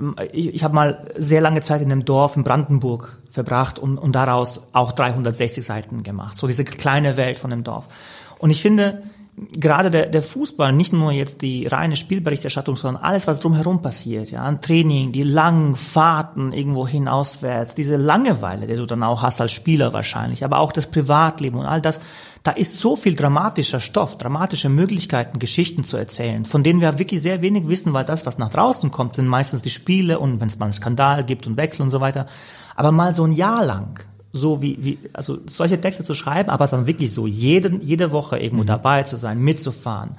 ähm, ich, ich habe mal sehr lange Zeit in einem Dorf in Brandenburg verbracht und, und daraus auch 360 Seiten gemacht. So diese kleine Welt von dem Dorf. Und ich finde, gerade der, der Fußball, nicht nur jetzt die reine Spielberichterstattung, sondern alles, was drumherum passiert, ja, ein Training, die langen Fahrten irgendwo hinauswärts, diese Langeweile, die du dann auch hast als Spieler wahrscheinlich, aber auch das Privatleben und all das, da ist so viel dramatischer Stoff, dramatische Möglichkeiten, Geschichten zu erzählen, von denen wir wirklich sehr wenig wissen, weil das, was nach draußen kommt, sind meistens die Spiele und wenn es mal einen Skandal gibt und Wechsel und so weiter. Aber mal so ein Jahr lang, so wie, wie, also solche Texte zu schreiben, aber dann wirklich so jeden, jede Woche irgendwo mhm. dabei zu sein, mitzufahren.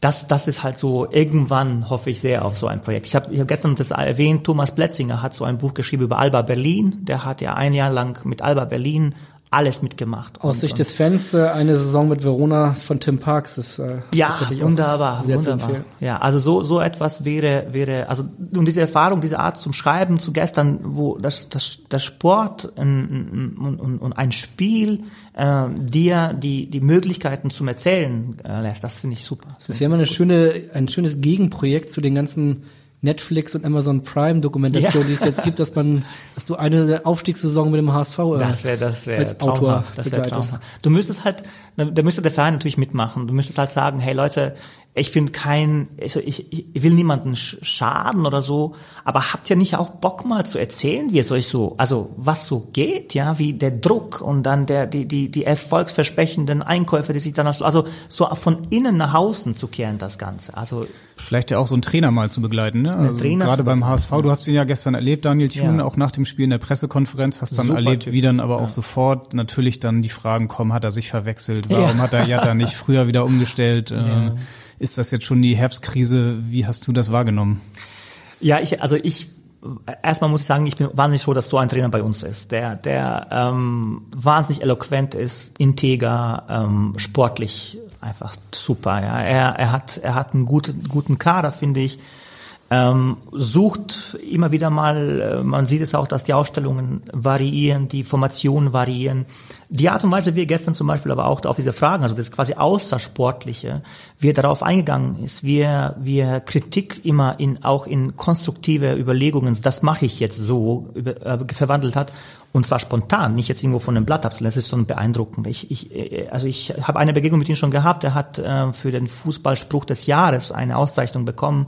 Das, das ist halt so, irgendwann hoffe ich sehr auf so ein Projekt. Ich habe ich hab gestern das erwähnt, Thomas Pletzinger hat so ein Buch geschrieben über Alba Berlin. Der hat ja ein Jahr lang mit Alba Berlin alles mitgemacht.
Aus Sicht des Fans äh, eine Saison mit Verona von Tim Parks ist äh,
ja wunderbar, sehr wunderbar. Ja, also so so etwas wäre wäre also und diese Erfahrung, diese Art zum Schreiben zu gestern, wo das das der Sport und, und, und ein Spiel äh, dir die die Möglichkeiten zum Erzählen äh, lässt, das finde ich super.
Das, das wäre mal eine schöne ein schönes Gegenprojekt zu den ganzen Netflix und Amazon Prime Dokumentation, ja. die es jetzt gibt, dass man, dass du eine Aufstiegssaison mit dem HSV
äh, das wäre, das wäre als Autor das wäre traumhaft. Du müsstest halt, da müsste der Verein natürlich mitmachen. Du müsstest halt sagen, hey Leute, ich bin kein, also ich, ich will niemanden schaden oder so, aber habt ihr nicht auch Bock mal zu erzählen, wie es euch so, also was so geht, ja, wie der Druck und dann der, die, die, die erfolgsversprechenden Einkäufe, die sich dann, also so von innen nach außen zu kehren, das Ganze. Also
Vielleicht ja auch so einen Trainer mal zu begleiten, ne? Also gerade beim HSV, du hast ihn ja gestern erlebt, Daniel Thune, ja. auch nach dem Spiel in der Pressekonferenz, hast dann Super erlebt, typ. wie dann aber ja. auch sofort natürlich dann die Fragen kommen, hat er sich verwechselt, warum ja. hat er Jatta nicht früher wieder umgestellt? Äh, ist das jetzt schon die Herbstkrise? Wie hast du das wahrgenommen?
Ja, ich, also ich erstmal muss ich sagen, ich bin wahnsinnig froh, dass so ein Trainer bei uns ist, der, der ähm, wahnsinnig eloquent ist, integer, ähm, sportlich einfach super. Ja. Er, er hat, er hat einen guten, guten Kader, finde ich ähm, sucht immer wieder mal, äh, man sieht es auch, dass die Aufstellungen variieren, die Formationen variieren. Die Art und Weise, wie er gestern zum Beispiel aber auch auf diese Fragen, also das quasi Außersportliche, wie er darauf eingegangen ist, wie er, wie er Kritik immer in, auch in konstruktive Überlegungen, das mache ich jetzt so, über, äh, verwandelt hat. Und zwar spontan, nicht jetzt irgendwo von einem Blatt abzulesen. Das ist schon beeindruckend. Ich, ich, äh, also ich habe eine Begegnung mit ihm schon gehabt. Er hat äh, für den Fußballspruch des Jahres eine Auszeichnung bekommen.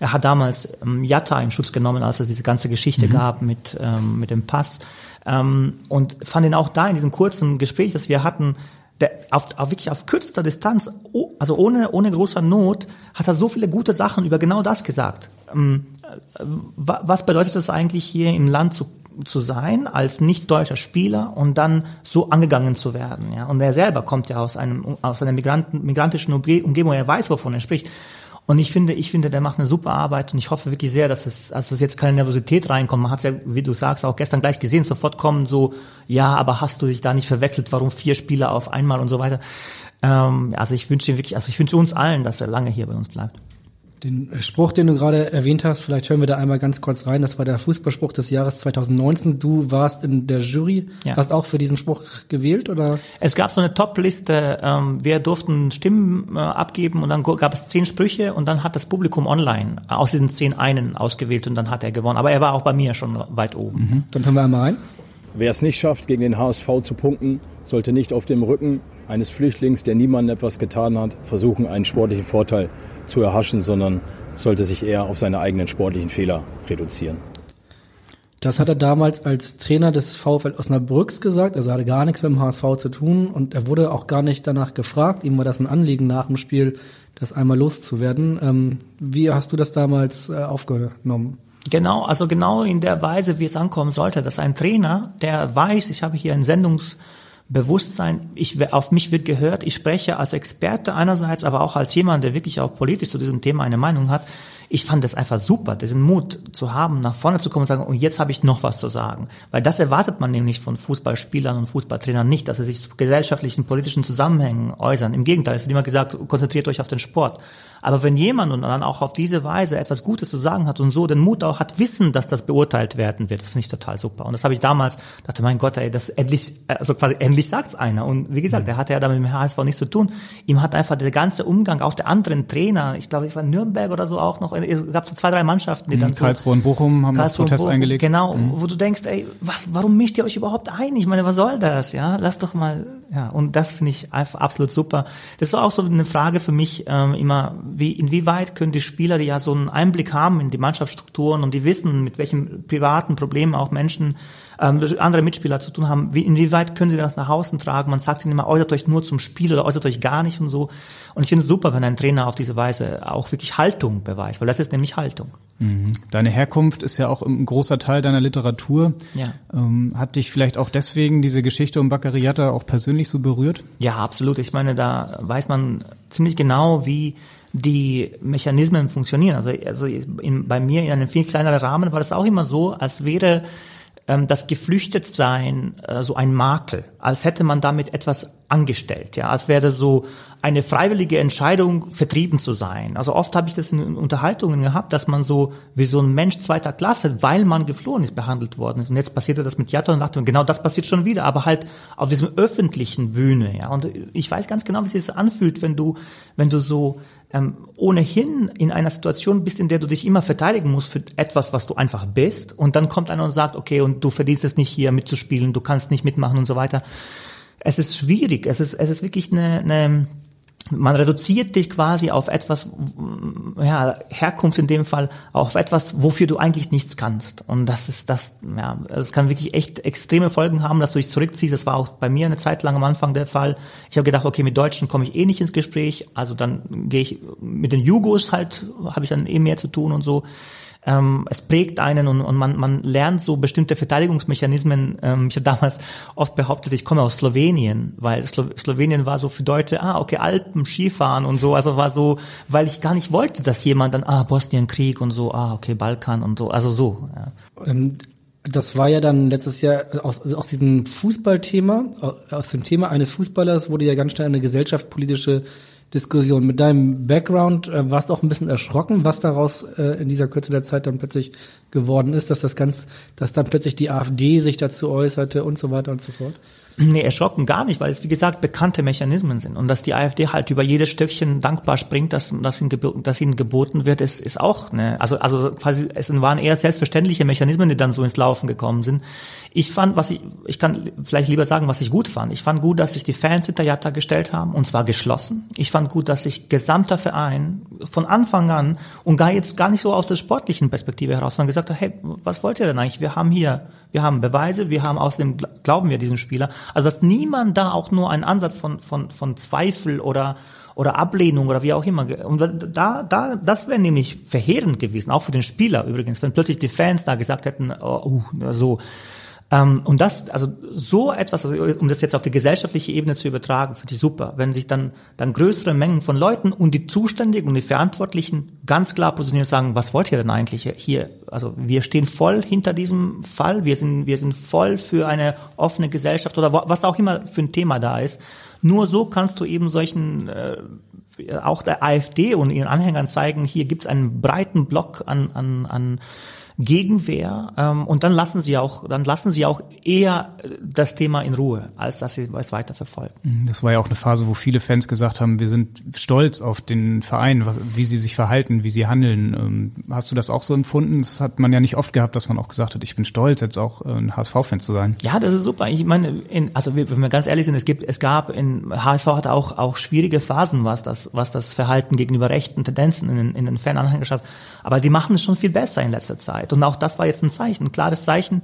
Er hat damals ähm, Jatta in Schutz genommen, als es diese ganze Geschichte mhm. gab mit, ähm, mit dem Pass. Ähm, und fand ihn auch da in diesem kurzen Gespräch, das wir hatten, der auf, auf wirklich auf kürzester Distanz, also ohne, ohne großer Not, hat er so viele gute Sachen über genau das gesagt. Ähm, äh, was bedeutet es eigentlich hier im Land zu zu sein als nicht deutscher Spieler und dann so angegangen zu werden. Ja? Und er selber kommt ja aus einem aus einer Migranten, migrantischen Umgebung, er weiß, wovon er spricht. Und ich finde, ich finde, der macht eine super Arbeit und ich hoffe wirklich sehr, dass es, dass es jetzt keine Nervosität reinkommt. Man hat ja, wie du sagst, auch gestern gleich gesehen, sofort kommen so, ja, aber hast du dich da nicht verwechselt? Warum vier Spieler auf einmal und so weiter? Ähm, also ich wünsche ihm wirklich, also ich wünsche uns allen, dass er lange hier bei uns bleibt.
Den Spruch, den du gerade erwähnt hast, vielleicht hören wir da einmal ganz kurz rein. Das war der Fußballspruch des Jahres 2019. Du warst in der Jury, ja. hast auch für diesen Spruch gewählt oder?
Es gab so eine Top-Liste. Ähm, wir durften Stimmen äh, abgeben und dann gab es zehn Sprüche und dann hat das Publikum online aus diesen zehn einen ausgewählt und dann hat er gewonnen. Aber er war auch bei mir schon weit oben. Mhm.
Dann hören wir einmal rein.
Wer es nicht schafft, gegen den HSV zu punkten, sollte nicht auf dem Rücken eines Flüchtlings, der niemandem etwas getan hat, versuchen, einen sportlichen Vorteil zu erhaschen, sondern sollte sich eher auf seine eigenen sportlichen Fehler reduzieren.
Das hat er damals als Trainer des VfL Osnabrücks gesagt, also hatte gar nichts mit dem HSV zu tun und er wurde auch gar nicht danach gefragt. Ihm war das ein Anliegen nach dem Spiel, das einmal loszuwerden. Ähm, wie hast du das damals äh, aufgenommen?
Genau, also genau in der Weise, wie es ankommen sollte, dass ein Trainer, der weiß, ich habe hier einen Sendungs Bewusstsein, ich, auf mich wird gehört, ich spreche als Experte einerseits, aber auch als jemand, der wirklich auch politisch zu diesem Thema eine Meinung hat. Ich fand es einfach super, diesen Mut zu haben, nach vorne zu kommen und sagen, und jetzt habe ich noch was zu sagen. Weil das erwartet man nämlich von Fußballspielern und Fußballtrainern nicht, dass sie sich zu gesellschaftlichen, politischen Zusammenhängen äußern. Im Gegenteil, es wird immer gesagt, konzentriert euch auf den Sport. Aber wenn jemand und dann auch auf diese Weise etwas Gutes zu sagen hat und so den Mut auch hat, wissen, dass das beurteilt werden wird, das finde ich total super. Und das habe ich damals, dachte, mein Gott, ey, das endlich, also quasi endlich sagt's einer. Und wie gesagt, mhm. er hatte ja damit mit dem HSV nichts zu tun. Ihm hat einfach der ganze Umgang, auch der anderen Trainer, ich glaube, ich war in Nürnberg oder so auch noch, es gab so zwei, drei Mannschaften, die mhm, dann
Karlsruhe und Bochum haben Karlsruhe Protest Bochum, eingelegt.
Genau, mhm. wo du denkst, ey, was, warum mischt ihr euch überhaupt ein? Ich meine, was soll das? Ja, lass doch mal, ja, und das finde ich einfach absolut super. Das ist auch so eine Frage für mich ähm, immer, wie inwieweit können die Spieler, die ja so einen Einblick haben in die Mannschaftsstrukturen und die wissen, mit welchen privaten Problemen auch Menschen ähm, andere Mitspieler zu tun haben, wie, inwieweit können sie das nach außen tragen? Man sagt ihnen immer, äußert euch nur zum Spiel oder äußert euch gar nicht und so. Und ich finde es super, wenn ein Trainer auf diese Weise auch wirklich Haltung beweist, weil das ist nämlich Haltung.
Mhm. Deine Herkunft ist ja auch ein großer Teil deiner Literatur. Ja. Ähm, hat dich vielleicht auch deswegen diese Geschichte um Baccariata auch persönlich so berührt?
Ja, absolut. Ich meine, da weiß man ziemlich genau, wie die Mechanismen funktionieren. Also, also in, bei mir in einem viel kleineren Rahmen war das auch immer so, als wäre ähm, das Geflüchtetsein äh, so ein Makel, als hätte man damit etwas angestellt, ja, als wäre so eine freiwillige Entscheidung, vertrieben zu sein. Also oft habe ich das in Unterhaltungen gehabt, dass man so wie so ein Mensch zweiter Klasse, weil man geflohen ist, behandelt worden ist. Und jetzt passierte das mit Jatta und dachte, genau das passiert schon wieder, aber halt auf diesem öffentlichen Bühne, ja. Und ich weiß ganz genau, wie sich das anfühlt, wenn du, wenn du so ähm, ohnehin in einer Situation bist, in der du dich immer verteidigen musst für etwas, was du einfach bist, und dann kommt einer und sagt, okay, und du verdienst es nicht hier mitzuspielen, du kannst nicht mitmachen und so weiter. Es ist schwierig, es ist, es ist wirklich eine, eine man reduziert dich quasi auf etwas, ja, Herkunft in dem Fall, auf etwas, wofür du eigentlich nichts kannst. Und das ist das, ja, es kann wirklich echt extreme Folgen haben, dass du dich zurückziehst. Das war auch bei mir eine Zeit lang am Anfang der Fall. Ich habe gedacht, okay, mit Deutschen komme ich eh nicht ins Gespräch, also dann gehe ich mit den Jugos halt, habe ich dann eh mehr zu tun und so ähm, es prägt einen und, und man, man lernt so bestimmte Verteidigungsmechanismen. Ähm, ich habe damals oft behauptet, ich komme aus Slowenien, weil Slo Slowenien war so für Deutsche, ah, okay, Alpen, Skifahren und so. Also war so, weil ich gar nicht wollte, dass jemand dann, ah, Bosnienkrieg und so, ah, okay, Balkan und so, also so. Ja.
Ähm, das war ja dann letztes Jahr aus, aus diesem Fußballthema, aus dem Thema eines Fußballers wurde ja ganz schnell eine gesellschaftspolitische Diskussion. Mit deinem Background äh, warst du auch ein bisschen erschrocken, was daraus äh, in dieser Kürze der Zeit dann plötzlich geworden ist, dass das ganz, dass dann plötzlich die AfD sich dazu äußerte und so weiter und so fort.
Nee, erschrocken gar nicht, weil es wie gesagt bekannte Mechanismen sind und dass die AfD halt über jedes Stückchen dankbar springt, dass, dass, ihnen, geboten, dass ihnen geboten wird, ist, ist auch ne, also also quasi es waren eher selbstverständliche Mechanismen, die dann so ins Laufen gekommen sind. Ich fand, was ich ich kann vielleicht lieber sagen, was ich gut fand. Ich fand gut, dass sich die Fans hinter Jatta gestellt haben und zwar geschlossen. Ich fand gut, dass sich gesamter Verein von Anfang an und gar jetzt gar nicht so aus der sportlichen Perspektive heraus, sondern gesagt hat, hey, was wollt ihr denn eigentlich? Wir haben hier, wir haben Beweise, wir haben außerdem glauben wir diesen Spieler. Also dass niemand da auch nur einen Ansatz von, von, von Zweifel oder, oder Ablehnung oder wie auch immer. Und da, da, das wäre nämlich verheerend gewesen, auch für den Spieler übrigens, wenn plötzlich die Fans da gesagt hätten, oh, uh, so, ähm, und das, also so etwas, um das jetzt auf die gesellschaftliche Ebene zu übertragen, finde ich super, wenn sich dann, dann größere Mengen von Leuten und die Zuständigen und die Verantwortlichen ganz klar positionieren und sagen, was wollt ihr denn eigentlich hier? Also wir stehen voll hinter diesem Fall, wir sind, wir sind voll für eine offene Gesellschaft oder was auch immer für ein Thema da ist. Nur so kannst du eben solchen äh, auch der AfD und ihren Anhängern zeigen, hier gibt es einen breiten Block an, an, an Gegenwehr ähm, und dann lassen sie auch, dann lassen sie auch eher das Thema in Ruhe, als dass sie es weiter verfolgen.
Mhm, das war ja auch eine Phase, wo viele Fans gesagt haben, wir sind stolz auf den Verein, wie sie sich verhalten, wie sie handeln. Ähm, hast du das auch so empfunden? Das hat man ja nicht oft gehabt, dass man auch gesagt hat, ich bin stolz, jetzt auch ein HSV-Fan zu sein.
Ja, das ist super. Ich meine, in, also wenn wir ganz ehrlich sind, es gibt, es gab in HSV hat auch auch schwierige Phasen, was das was das Verhalten gegenüber rechten Tendenzen in, in den Fananhängerschaft. Aber die machen es schon viel besser in letzter Zeit. Und auch das war jetzt ein Zeichen, ein klares Zeichen.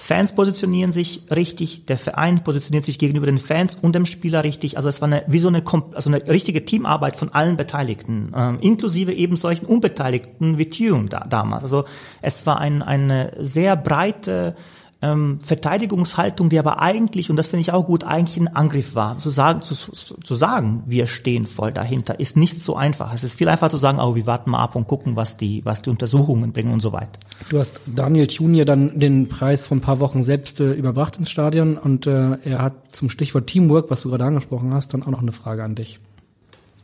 Fans positionieren sich richtig, der Verein positioniert sich gegenüber den Fans und dem Spieler richtig. Also es war eine, wie so eine, also eine richtige Teamarbeit von allen Beteiligten, ähm, inklusive eben solchen Unbeteiligten wie Tune da, damals. Also es war ein, eine sehr breite ähm, Verteidigungshaltung, die aber eigentlich, und das finde ich auch gut, eigentlich ein Angriff war. Zu sagen, zu, zu sagen, wir stehen voll dahinter, ist nicht so einfach. Es ist viel einfacher zu sagen, oh, wir warten mal ab und gucken, was die, was die Untersuchungen bringen und so weiter.
Du hast Daniel Thun dann den Preis vor ein paar Wochen selbst äh, überbracht ins Stadion und äh, er hat zum Stichwort Teamwork, was du gerade angesprochen hast, dann auch noch eine Frage an dich.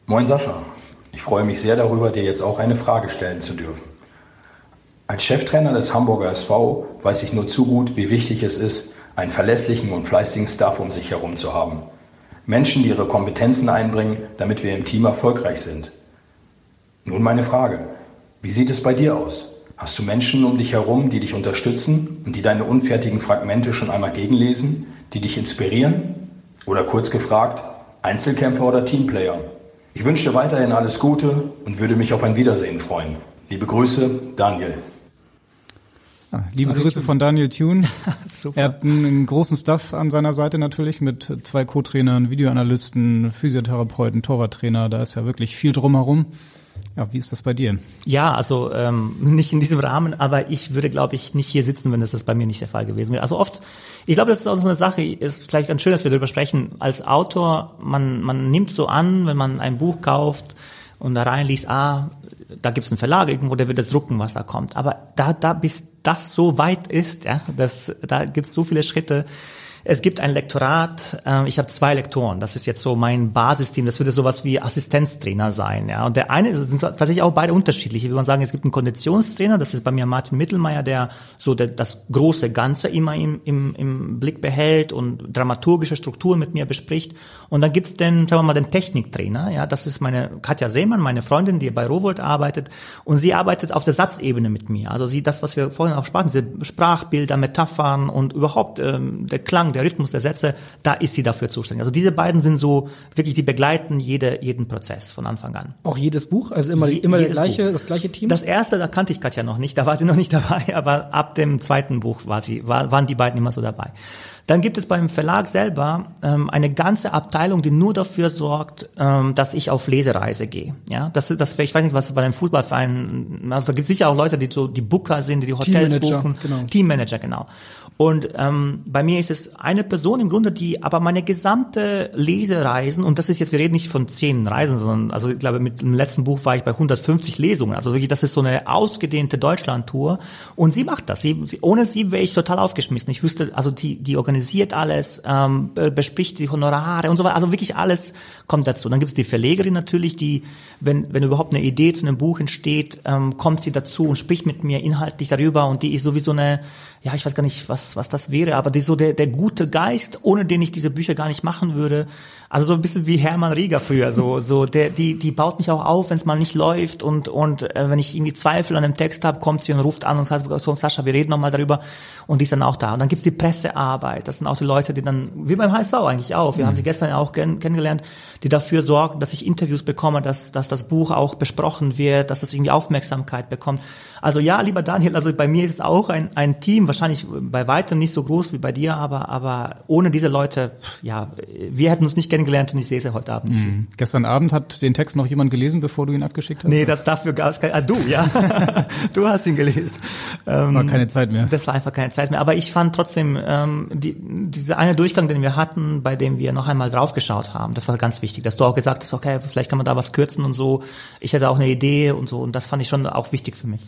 Moin Sascha. Ich freue mich sehr darüber, dir jetzt auch eine Frage stellen zu dürfen. Als Cheftrainer des Hamburger SV weiß ich nur zu gut, wie wichtig es ist, einen verlässlichen und fleißigen Staff um sich herum zu haben. Menschen, die ihre Kompetenzen einbringen, damit wir im Team erfolgreich sind. Nun meine Frage. Wie sieht es bei dir aus? Hast du Menschen um dich herum, die dich unterstützen und die deine unfertigen Fragmente schon einmal gegenlesen, die dich inspirieren? Oder kurz gefragt, Einzelkämpfer oder Teamplayer? Ich wünsche dir weiterhin alles Gute und würde mich auf ein Wiedersehen freuen. Liebe Grüße, Daniel.
Ja, liebe Daniel Grüße Thun. von Daniel Thune. er hat einen großen Staff an seiner Seite natürlich mit zwei Co-Trainern, Videoanalysten, Physiotherapeuten, Torwarttrainer. Da ist ja wirklich viel drumherum. Ja, wie ist das bei dir?
Ja, also ähm, nicht in diesem Rahmen, aber ich würde, glaube ich, nicht hier sitzen, wenn das, das bei mir nicht der Fall gewesen wäre. Also oft, ich glaube, das ist auch so eine Sache, ist vielleicht ganz schön, dass wir darüber sprechen. Als Autor, man, man nimmt so an, wenn man ein Buch kauft und da reinliest, ah, da gibt es einen Verlag irgendwo, der wird das drucken, was da kommt. Aber da, da bis das so weit ist, ja, das, da gibt es so viele Schritte, es gibt ein Lektorat, äh, ich habe zwei Lektoren, das ist jetzt so mein Basisteam, das würde sowas wie Assistenztrainer sein. Ja. Und der eine sind tatsächlich auch beide unterschiedliche. Wie man sagen, es gibt einen Konditionstrainer, das ist bei mir Martin Mittelmeier, der so der, das große Ganze immer im, im, im Blick behält und dramaturgische Strukturen mit mir bespricht. Und dann gibt's den, sagen wir mal, den Techniktrainer, ja, das ist meine Katja Seemann, meine Freundin, die bei Rowold arbeitet. Und sie arbeitet auf der Satzebene mit mir. Also sie, das, was wir vorhin auch sprachen, diese Sprachbilder, Metaphern und überhaupt ähm, der Klang, der Rhythmus der Sätze, da ist sie dafür zuständig. Also diese beiden sind so wirklich, die begleiten jede, jeden Prozess von Anfang an.
Auch jedes Buch, also immer, Je, immer der gleiche, das gleiche Team?
Das erste, da kannte ich Katja noch nicht, da war sie noch nicht dabei, aber ab dem zweiten Buch war sie, war, waren die beiden immer so dabei. Dann gibt es beim Verlag selber ähm, eine ganze Abteilung, die nur dafür sorgt, ähm, dass ich auf Lesereise gehe. Ja, das, das, ich weiß nicht, was bei einem Fußballverein, also da gibt es sicher auch Leute, die so die Booker sind, die die Hotels buchen. Genau. Teammanager, genau. Und ähm, bei mir ist es eine Person im Grunde, die aber meine gesamte Lesereisen, und das ist jetzt, wir reden nicht von zehn Reisen, sondern, also ich glaube, mit dem letzten Buch war ich bei 150 Lesungen. Also wirklich, das ist so eine ausgedehnte Deutschland-Tour. Und sie macht das. Sie, sie, ohne sie wäre ich total aufgeschmissen. Ich wüsste, also die, die organisiert alles, ähm, bespricht die Honorare und so weiter. Also wirklich alles kommt dazu. Dann gibt es die Verlegerin natürlich, die, wenn, wenn überhaupt eine Idee zu einem Buch entsteht, ähm, kommt sie dazu und spricht mit mir inhaltlich darüber und die ist sowieso eine, ja, ich weiß gar nicht, was, was das wäre, aber die so der, der gute Geist, ohne den ich diese Bücher gar nicht machen würde. Also so ein bisschen wie Hermann Rieger früher, so, so der, die, die baut mich auch auf, wenn es mal nicht läuft und und äh, wenn ich irgendwie Zweifel an dem Text habe, kommt sie und ruft an und sagt, so Sascha, wir reden noch mal darüber und die ist dann auch da. Und dann gibt's die Pressearbeit, das sind auch die Leute, die dann, wie beim HSV eigentlich auch, wir mhm. haben sie gestern auch kenn kennengelernt, die dafür sorgen, dass ich Interviews bekomme, dass, dass das Buch auch besprochen wird, dass es irgendwie Aufmerksamkeit bekommt. Also ja, lieber Daniel, also bei mir ist es auch ein, ein Team, wahrscheinlich bei weitem nicht so groß wie bei dir, aber, aber ohne diese Leute, ja, wir hätten uns nicht kennengelernt und ich sehe ja heute Abend nicht. Mhm.
Gestern Abend hat den Text noch jemand gelesen, bevor du ihn abgeschickt hast?
Nee, das dafür gab es kein, ah, du, ja. du hast ihn gelesen.
Ähm, war keine Zeit mehr.
Das war einfach keine Zeit mehr. Aber ich fand trotzdem, ähm, die, dieser eine Durchgang, den wir hatten, bei dem wir noch einmal draufgeschaut haben, das war ganz wichtig, dass du auch gesagt hast, okay, vielleicht kann man da was kürzen und so. Ich hatte auch eine Idee und so und das fand ich schon auch wichtig für mich.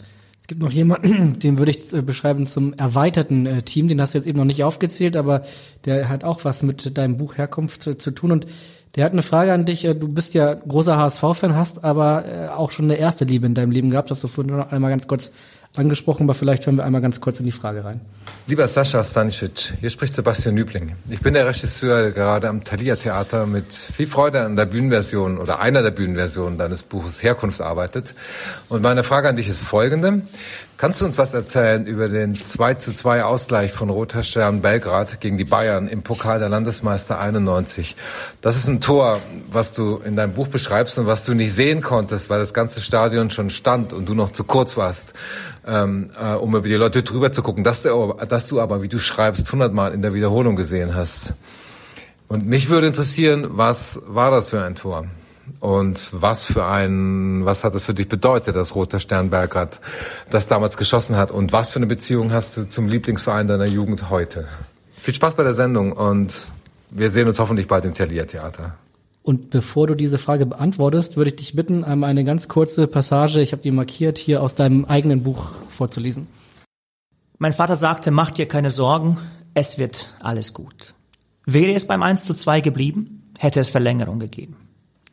Es gibt noch jemanden, den würde ich äh, beschreiben zum erweiterten äh, Team. Den hast du jetzt eben noch nicht aufgezählt, aber der hat auch was mit deinem Buch Herkunft zu, zu tun. Und der hat eine Frage an dich. Äh, du bist ja großer HSV-Fan, hast aber auch schon eine erste Liebe in deinem Leben gehabt. Hast du vorhin noch einmal ganz kurz angesprochen, aber vielleicht hören wir einmal ganz kurz in die Frage rein.
Lieber Sascha Stanisic, hier spricht Sebastian Nübling. Ich bin der Regisseur der gerade am Thalia Theater mit viel Freude an der Bühnenversion oder einer der Bühnenversionen deines Buches Herkunft arbeitet. Und meine Frage an dich ist folgende. Kannst du uns was erzählen über den 2 zu 2 Ausgleich von Roter Stern Belgrad gegen die Bayern im Pokal der Landesmeister 91? Das ist ein Tor, was du in deinem Buch beschreibst und was du nicht sehen konntest, weil das ganze Stadion schon stand und du noch zu kurz warst, ähm, äh, um über die Leute drüber zu gucken, dass du, dass du aber, wie du schreibst, hundertmal in der Wiederholung gesehen hast. Und mich würde interessieren, was war das für ein Tor? Und was für ein, was hat es für dich bedeutet, dass Roter Stern Belgrad das damals geschossen hat? Und was für eine Beziehung hast du zum Lieblingsverein deiner Jugend heute? Viel Spaß bei der Sendung und wir sehen uns hoffentlich bald im Thalia Theater.
Und bevor du diese Frage beantwortest, würde ich dich bitten, einmal eine ganz kurze Passage, ich habe die markiert, hier aus deinem eigenen Buch vorzulesen.
Mein Vater sagte, mach dir keine Sorgen, es wird alles gut. Wäre es beim 1 zu 2 geblieben, hätte es Verlängerung gegeben.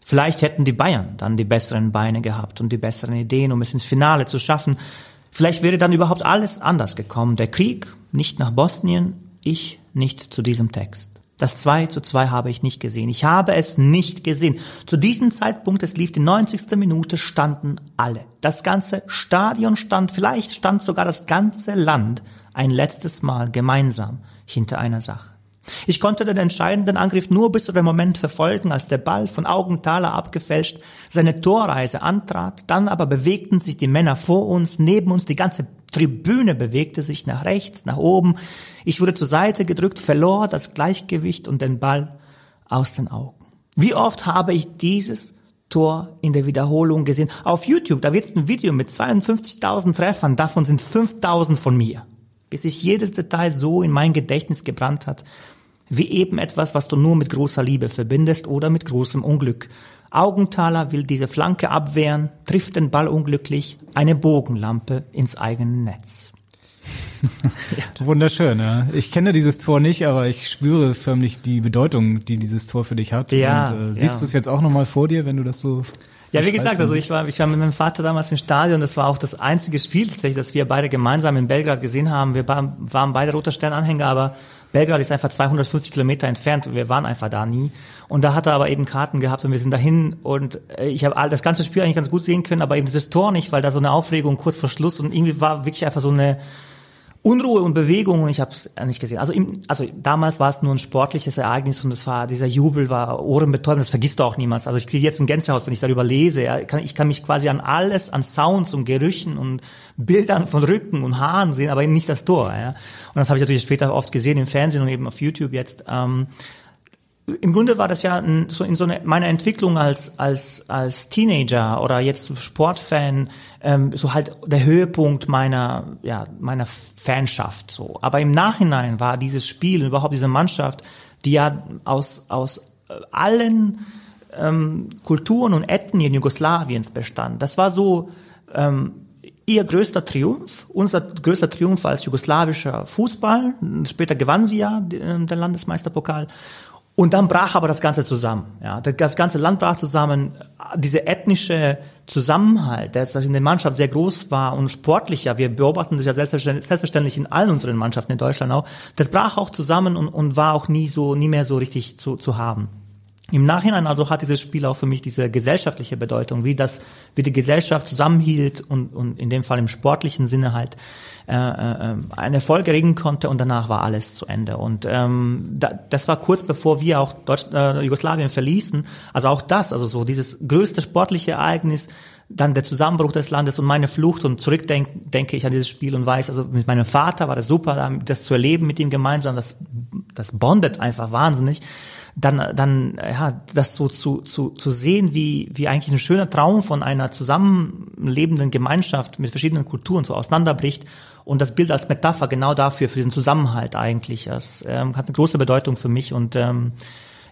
Vielleicht hätten die Bayern dann die besseren Beine gehabt und die besseren Ideen, um es ins Finale zu schaffen. Vielleicht wäre dann überhaupt alles anders gekommen. Der Krieg nicht nach Bosnien, ich nicht zu diesem Text. Das 2 zu 2 habe ich nicht gesehen. Ich habe es nicht gesehen. Zu diesem Zeitpunkt, es lief die 90. Minute, standen alle. Das ganze Stadion stand, vielleicht stand sogar das ganze Land ein letztes Mal gemeinsam hinter einer Sache. Ich konnte den entscheidenden Angriff nur bis zu dem Moment verfolgen, als der Ball von Augenthaler abgefälscht seine Torreise antrat. Dann aber bewegten sich die Männer vor uns, neben uns, die ganze Tribüne bewegte sich nach rechts, nach oben. Ich wurde zur Seite gedrückt, verlor das Gleichgewicht und den Ball aus den Augen. Wie oft habe ich dieses Tor in der Wiederholung gesehen? Auf YouTube, da wird ein Video mit 52.000 Treffern, davon sind 5.000 von mir. Bis sich jedes Detail so in mein Gedächtnis gebrannt hat, wie eben etwas, was du nur mit großer Liebe verbindest oder mit großem Unglück. Augenthaler will diese Flanke abwehren, trifft den Ball unglücklich, eine Bogenlampe ins eigene Netz.
Wunderschön, ja. Ich kenne dieses Tor nicht, aber ich spüre förmlich die Bedeutung, die dieses Tor für dich hat.
Ja,
Und, äh, siehst
ja.
du es jetzt auch nochmal vor dir, wenn du das so
ja, wie gesagt, also ich war, ich war mit meinem Vater damals im Stadion. Das war auch das einzige Spiel tatsächlich, das wir beide gemeinsam in Belgrad gesehen haben. Wir waren, waren beide Roter Stern-Anhänger, aber Belgrad ist einfach 250 Kilometer entfernt. Wir waren einfach da nie. Und da hat er aber eben Karten gehabt und wir sind dahin und äh, ich habe das ganze Spiel eigentlich ganz gut sehen können, aber eben dieses Tor nicht, weil da so eine Aufregung kurz vor Schluss und irgendwie war wirklich einfach so eine Unruhe und Bewegung und ich habe es nicht gesehen. Also, im, also damals war es nur ein sportliches Ereignis und es war dieser Jubel war ohrenbetäubend. Das vergisst du auch niemals. Also ich kriege jetzt ein Gänsehaut, wenn ich darüber lese. Ja, ich, kann, ich kann mich quasi an alles, an Sounds und Gerüchen und Bildern von Rücken und Haaren sehen, aber nicht das Tor. Ja. Und das habe ich natürlich später oft gesehen im Fernsehen und eben auf YouTube jetzt. Ähm, im Grunde war das ja in so in so eine, meiner Entwicklung als als als Teenager oder jetzt Sportfan ähm, so halt der Höhepunkt meiner ja meiner Fanschaft so. Aber im Nachhinein war dieses Spiel überhaupt diese Mannschaft, die ja aus aus äh, allen ähm, Kulturen und Ethnien Jugoslawiens bestand. Das war so ähm, ihr größter Triumph, unser größter Triumph als jugoslawischer Fußball. Später gewann sie ja den Landesmeisterpokal. Und dann brach aber das Ganze zusammen. Ja, das ganze Land brach zusammen. Diese ethnische Zusammenhalt, der in der Mannschaft sehr groß war und sportlich, ja, wir beobachten das ja selbstverständlich in allen unseren Mannschaften in Deutschland auch, das brach auch zusammen und, und war auch nie so, nie mehr so richtig zu, zu haben. Im Nachhinein also hat dieses Spiel auch für mich diese gesellschaftliche Bedeutung, wie das, wie die Gesellschaft zusammenhielt und, und in dem Fall im sportlichen Sinne halt äh, äh, eine Folge regen konnte und danach war alles zu Ende. Und ähm, da, das war kurz bevor wir auch Deutsch, äh, Jugoslawien verließen. Also auch das, also so dieses größte sportliche Ereignis, dann der Zusammenbruch des Landes und meine Flucht und zurückdenke denke ich an dieses Spiel und weiß, also mit meinem Vater war das super, das zu erleben mit ihm gemeinsam, das, das bondet einfach wahnsinnig dann, dann ja, das so zu, zu, zu sehen, wie, wie eigentlich ein schöner Traum von einer zusammenlebenden Gemeinschaft mit verschiedenen Kulturen so auseinanderbricht und das Bild als Metapher genau dafür, für den Zusammenhalt eigentlich. Das ähm, hat eine große Bedeutung für mich und ähm,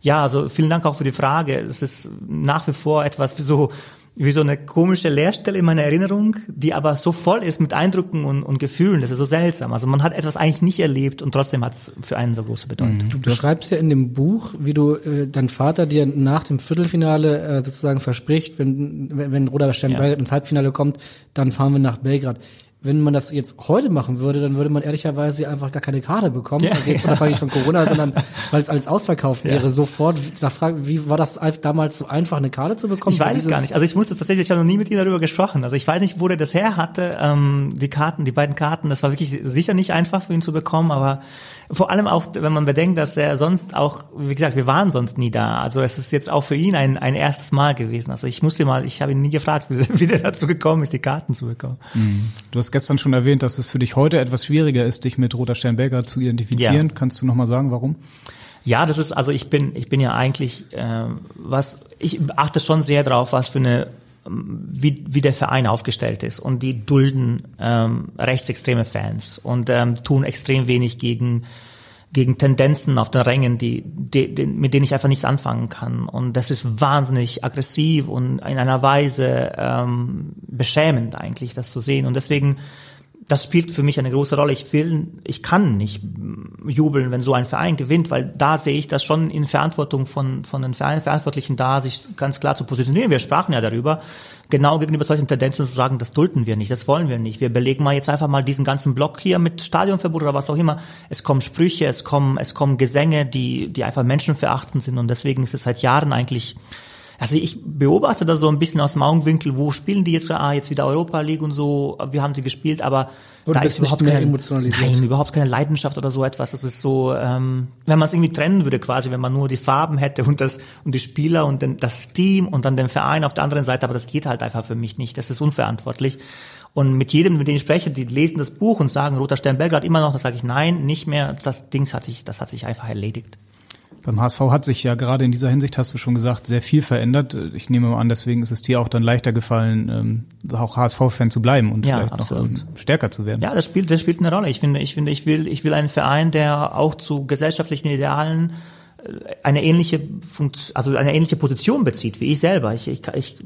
ja, also vielen Dank auch für die Frage. Es ist nach wie vor etwas so wie so eine komische Leerstelle in meiner Erinnerung, die aber so voll ist mit Eindrücken und, und Gefühlen. Das ist so seltsam. Also man hat etwas eigentlich nicht erlebt und trotzdem hat es für einen so große Bedeutung.
Du beschreibst ja in dem Buch, wie du äh, dein Vater dir nach dem Viertelfinale äh, sozusagen verspricht, wenn wenn, wenn Roda Stern ja. ins Halbfinale kommt, dann fahren wir nach Belgrad wenn man das jetzt heute machen würde, dann würde man ehrlicherweise einfach gar keine Karte bekommen, ja, also jetzt ja. unabhängig von Corona, sondern weil es alles ausverkauft ja. wäre, sofort. Da fragt, wie war das damals so einfach, eine Karte zu bekommen?
Ich weiß es gar nicht. Also ich musste tatsächlich, ich habe noch nie mit ihm darüber gesprochen. Also ich weiß nicht, wo der das her hatte. Ähm, die Karten, die beiden Karten, das war wirklich sicher nicht einfach für ihn zu bekommen, aber vor allem auch, wenn man bedenkt, dass er sonst auch, wie gesagt, wir waren sonst nie da. Also es ist jetzt auch für ihn ein, ein erstes Mal gewesen. Also ich musste mal, ich habe ihn nie gefragt, wie, wie der dazu gekommen ist, die Karten zu bekommen.
Mhm. Du hast gestern schon erwähnt, dass es für dich heute etwas schwieriger ist, dich mit Roter Stern Belgrad zu identifizieren. Ja. Kannst du nochmal sagen, warum?
Ja, das ist, also ich bin, ich bin ja eigentlich, äh, was, ich achte schon sehr drauf, was für eine wie, wie der Verein aufgestellt ist. Und die dulden ähm, rechtsextreme Fans und ähm, tun extrem wenig gegen gegen Tendenzen auf den Rängen, die, die, die, mit denen ich einfach nichts anfangen kann. Und das ist wahnsinnig aggressiv und in einer Weise ähm, beschämend eigentlich, das zu sehen. Und deswegen das spielt für mich eine große Rolle. Ich will, ich kann nicht jubeln, wenn so ein Verein gewinnt, weil da sehe ich das schon in Verantwortung von, von den Verantwortlichen da, sich ganz klar zu positionieren. Wir sprachen ja darüber, genau gegenüber solchen Tendenzen zu sagen, das dulden wir nicht, das wollen wir nicht. Wir belegen mal jetzt einfach mal diesen ganzen Block hier mit Stadionverbot oder was auch immer. Es kommen Sprüche, es kommen, es kommen Gesänge, die, die einfach menschenverachtend sind und deswegen ist es seit Jahren eigentlich also ich beobachte das so ein bisschen aus dem Augenwinkel, wo spielen die jetzt, ah, jetzt wieder Europa League und so, wir haben sie gespielt, aber
und da ist überhaupt keine, nein,
überhaupt keine Leidenschaft oder so etwas. Das ist so, ähm, wenn man es irgendwie trennen würde quasi, wenn man nur die Farben hätte und das und die Spieler und den, das Team und dann den Verein auf der anderen Seite, aber das geht halt einfach für mich nicht. Das ist unverantwortlich. Und mit jedem, mit dem ich spreche, die lesen das Buch und sagen, Roter Stern Belgrad immer noch, da sage ich nein, nicht mehr. Das Ding hat sich, das hat sich einfach erledigt.
Beim HSV hat sich ja gerade in dieser Hinsicht, hast du schon gesagt, sehr viel verändert. Ich nehme mal an, deswegen ist es dir auch dann leichter gefallen, ähm, auch HSV-Fan zu bleiben und ja, vielleicht absolut. noch ähm, stärker zu werden.
Ja, das spielt, das spielt eine Rolle. Ich finde, ich finde, ich will, ich will einen Verein, der auch zu gesellschaftlichen Idealen eine ähnliche Funktion, also eine ähnliche Position bezieht wie ich selber. Ich, ich, ich,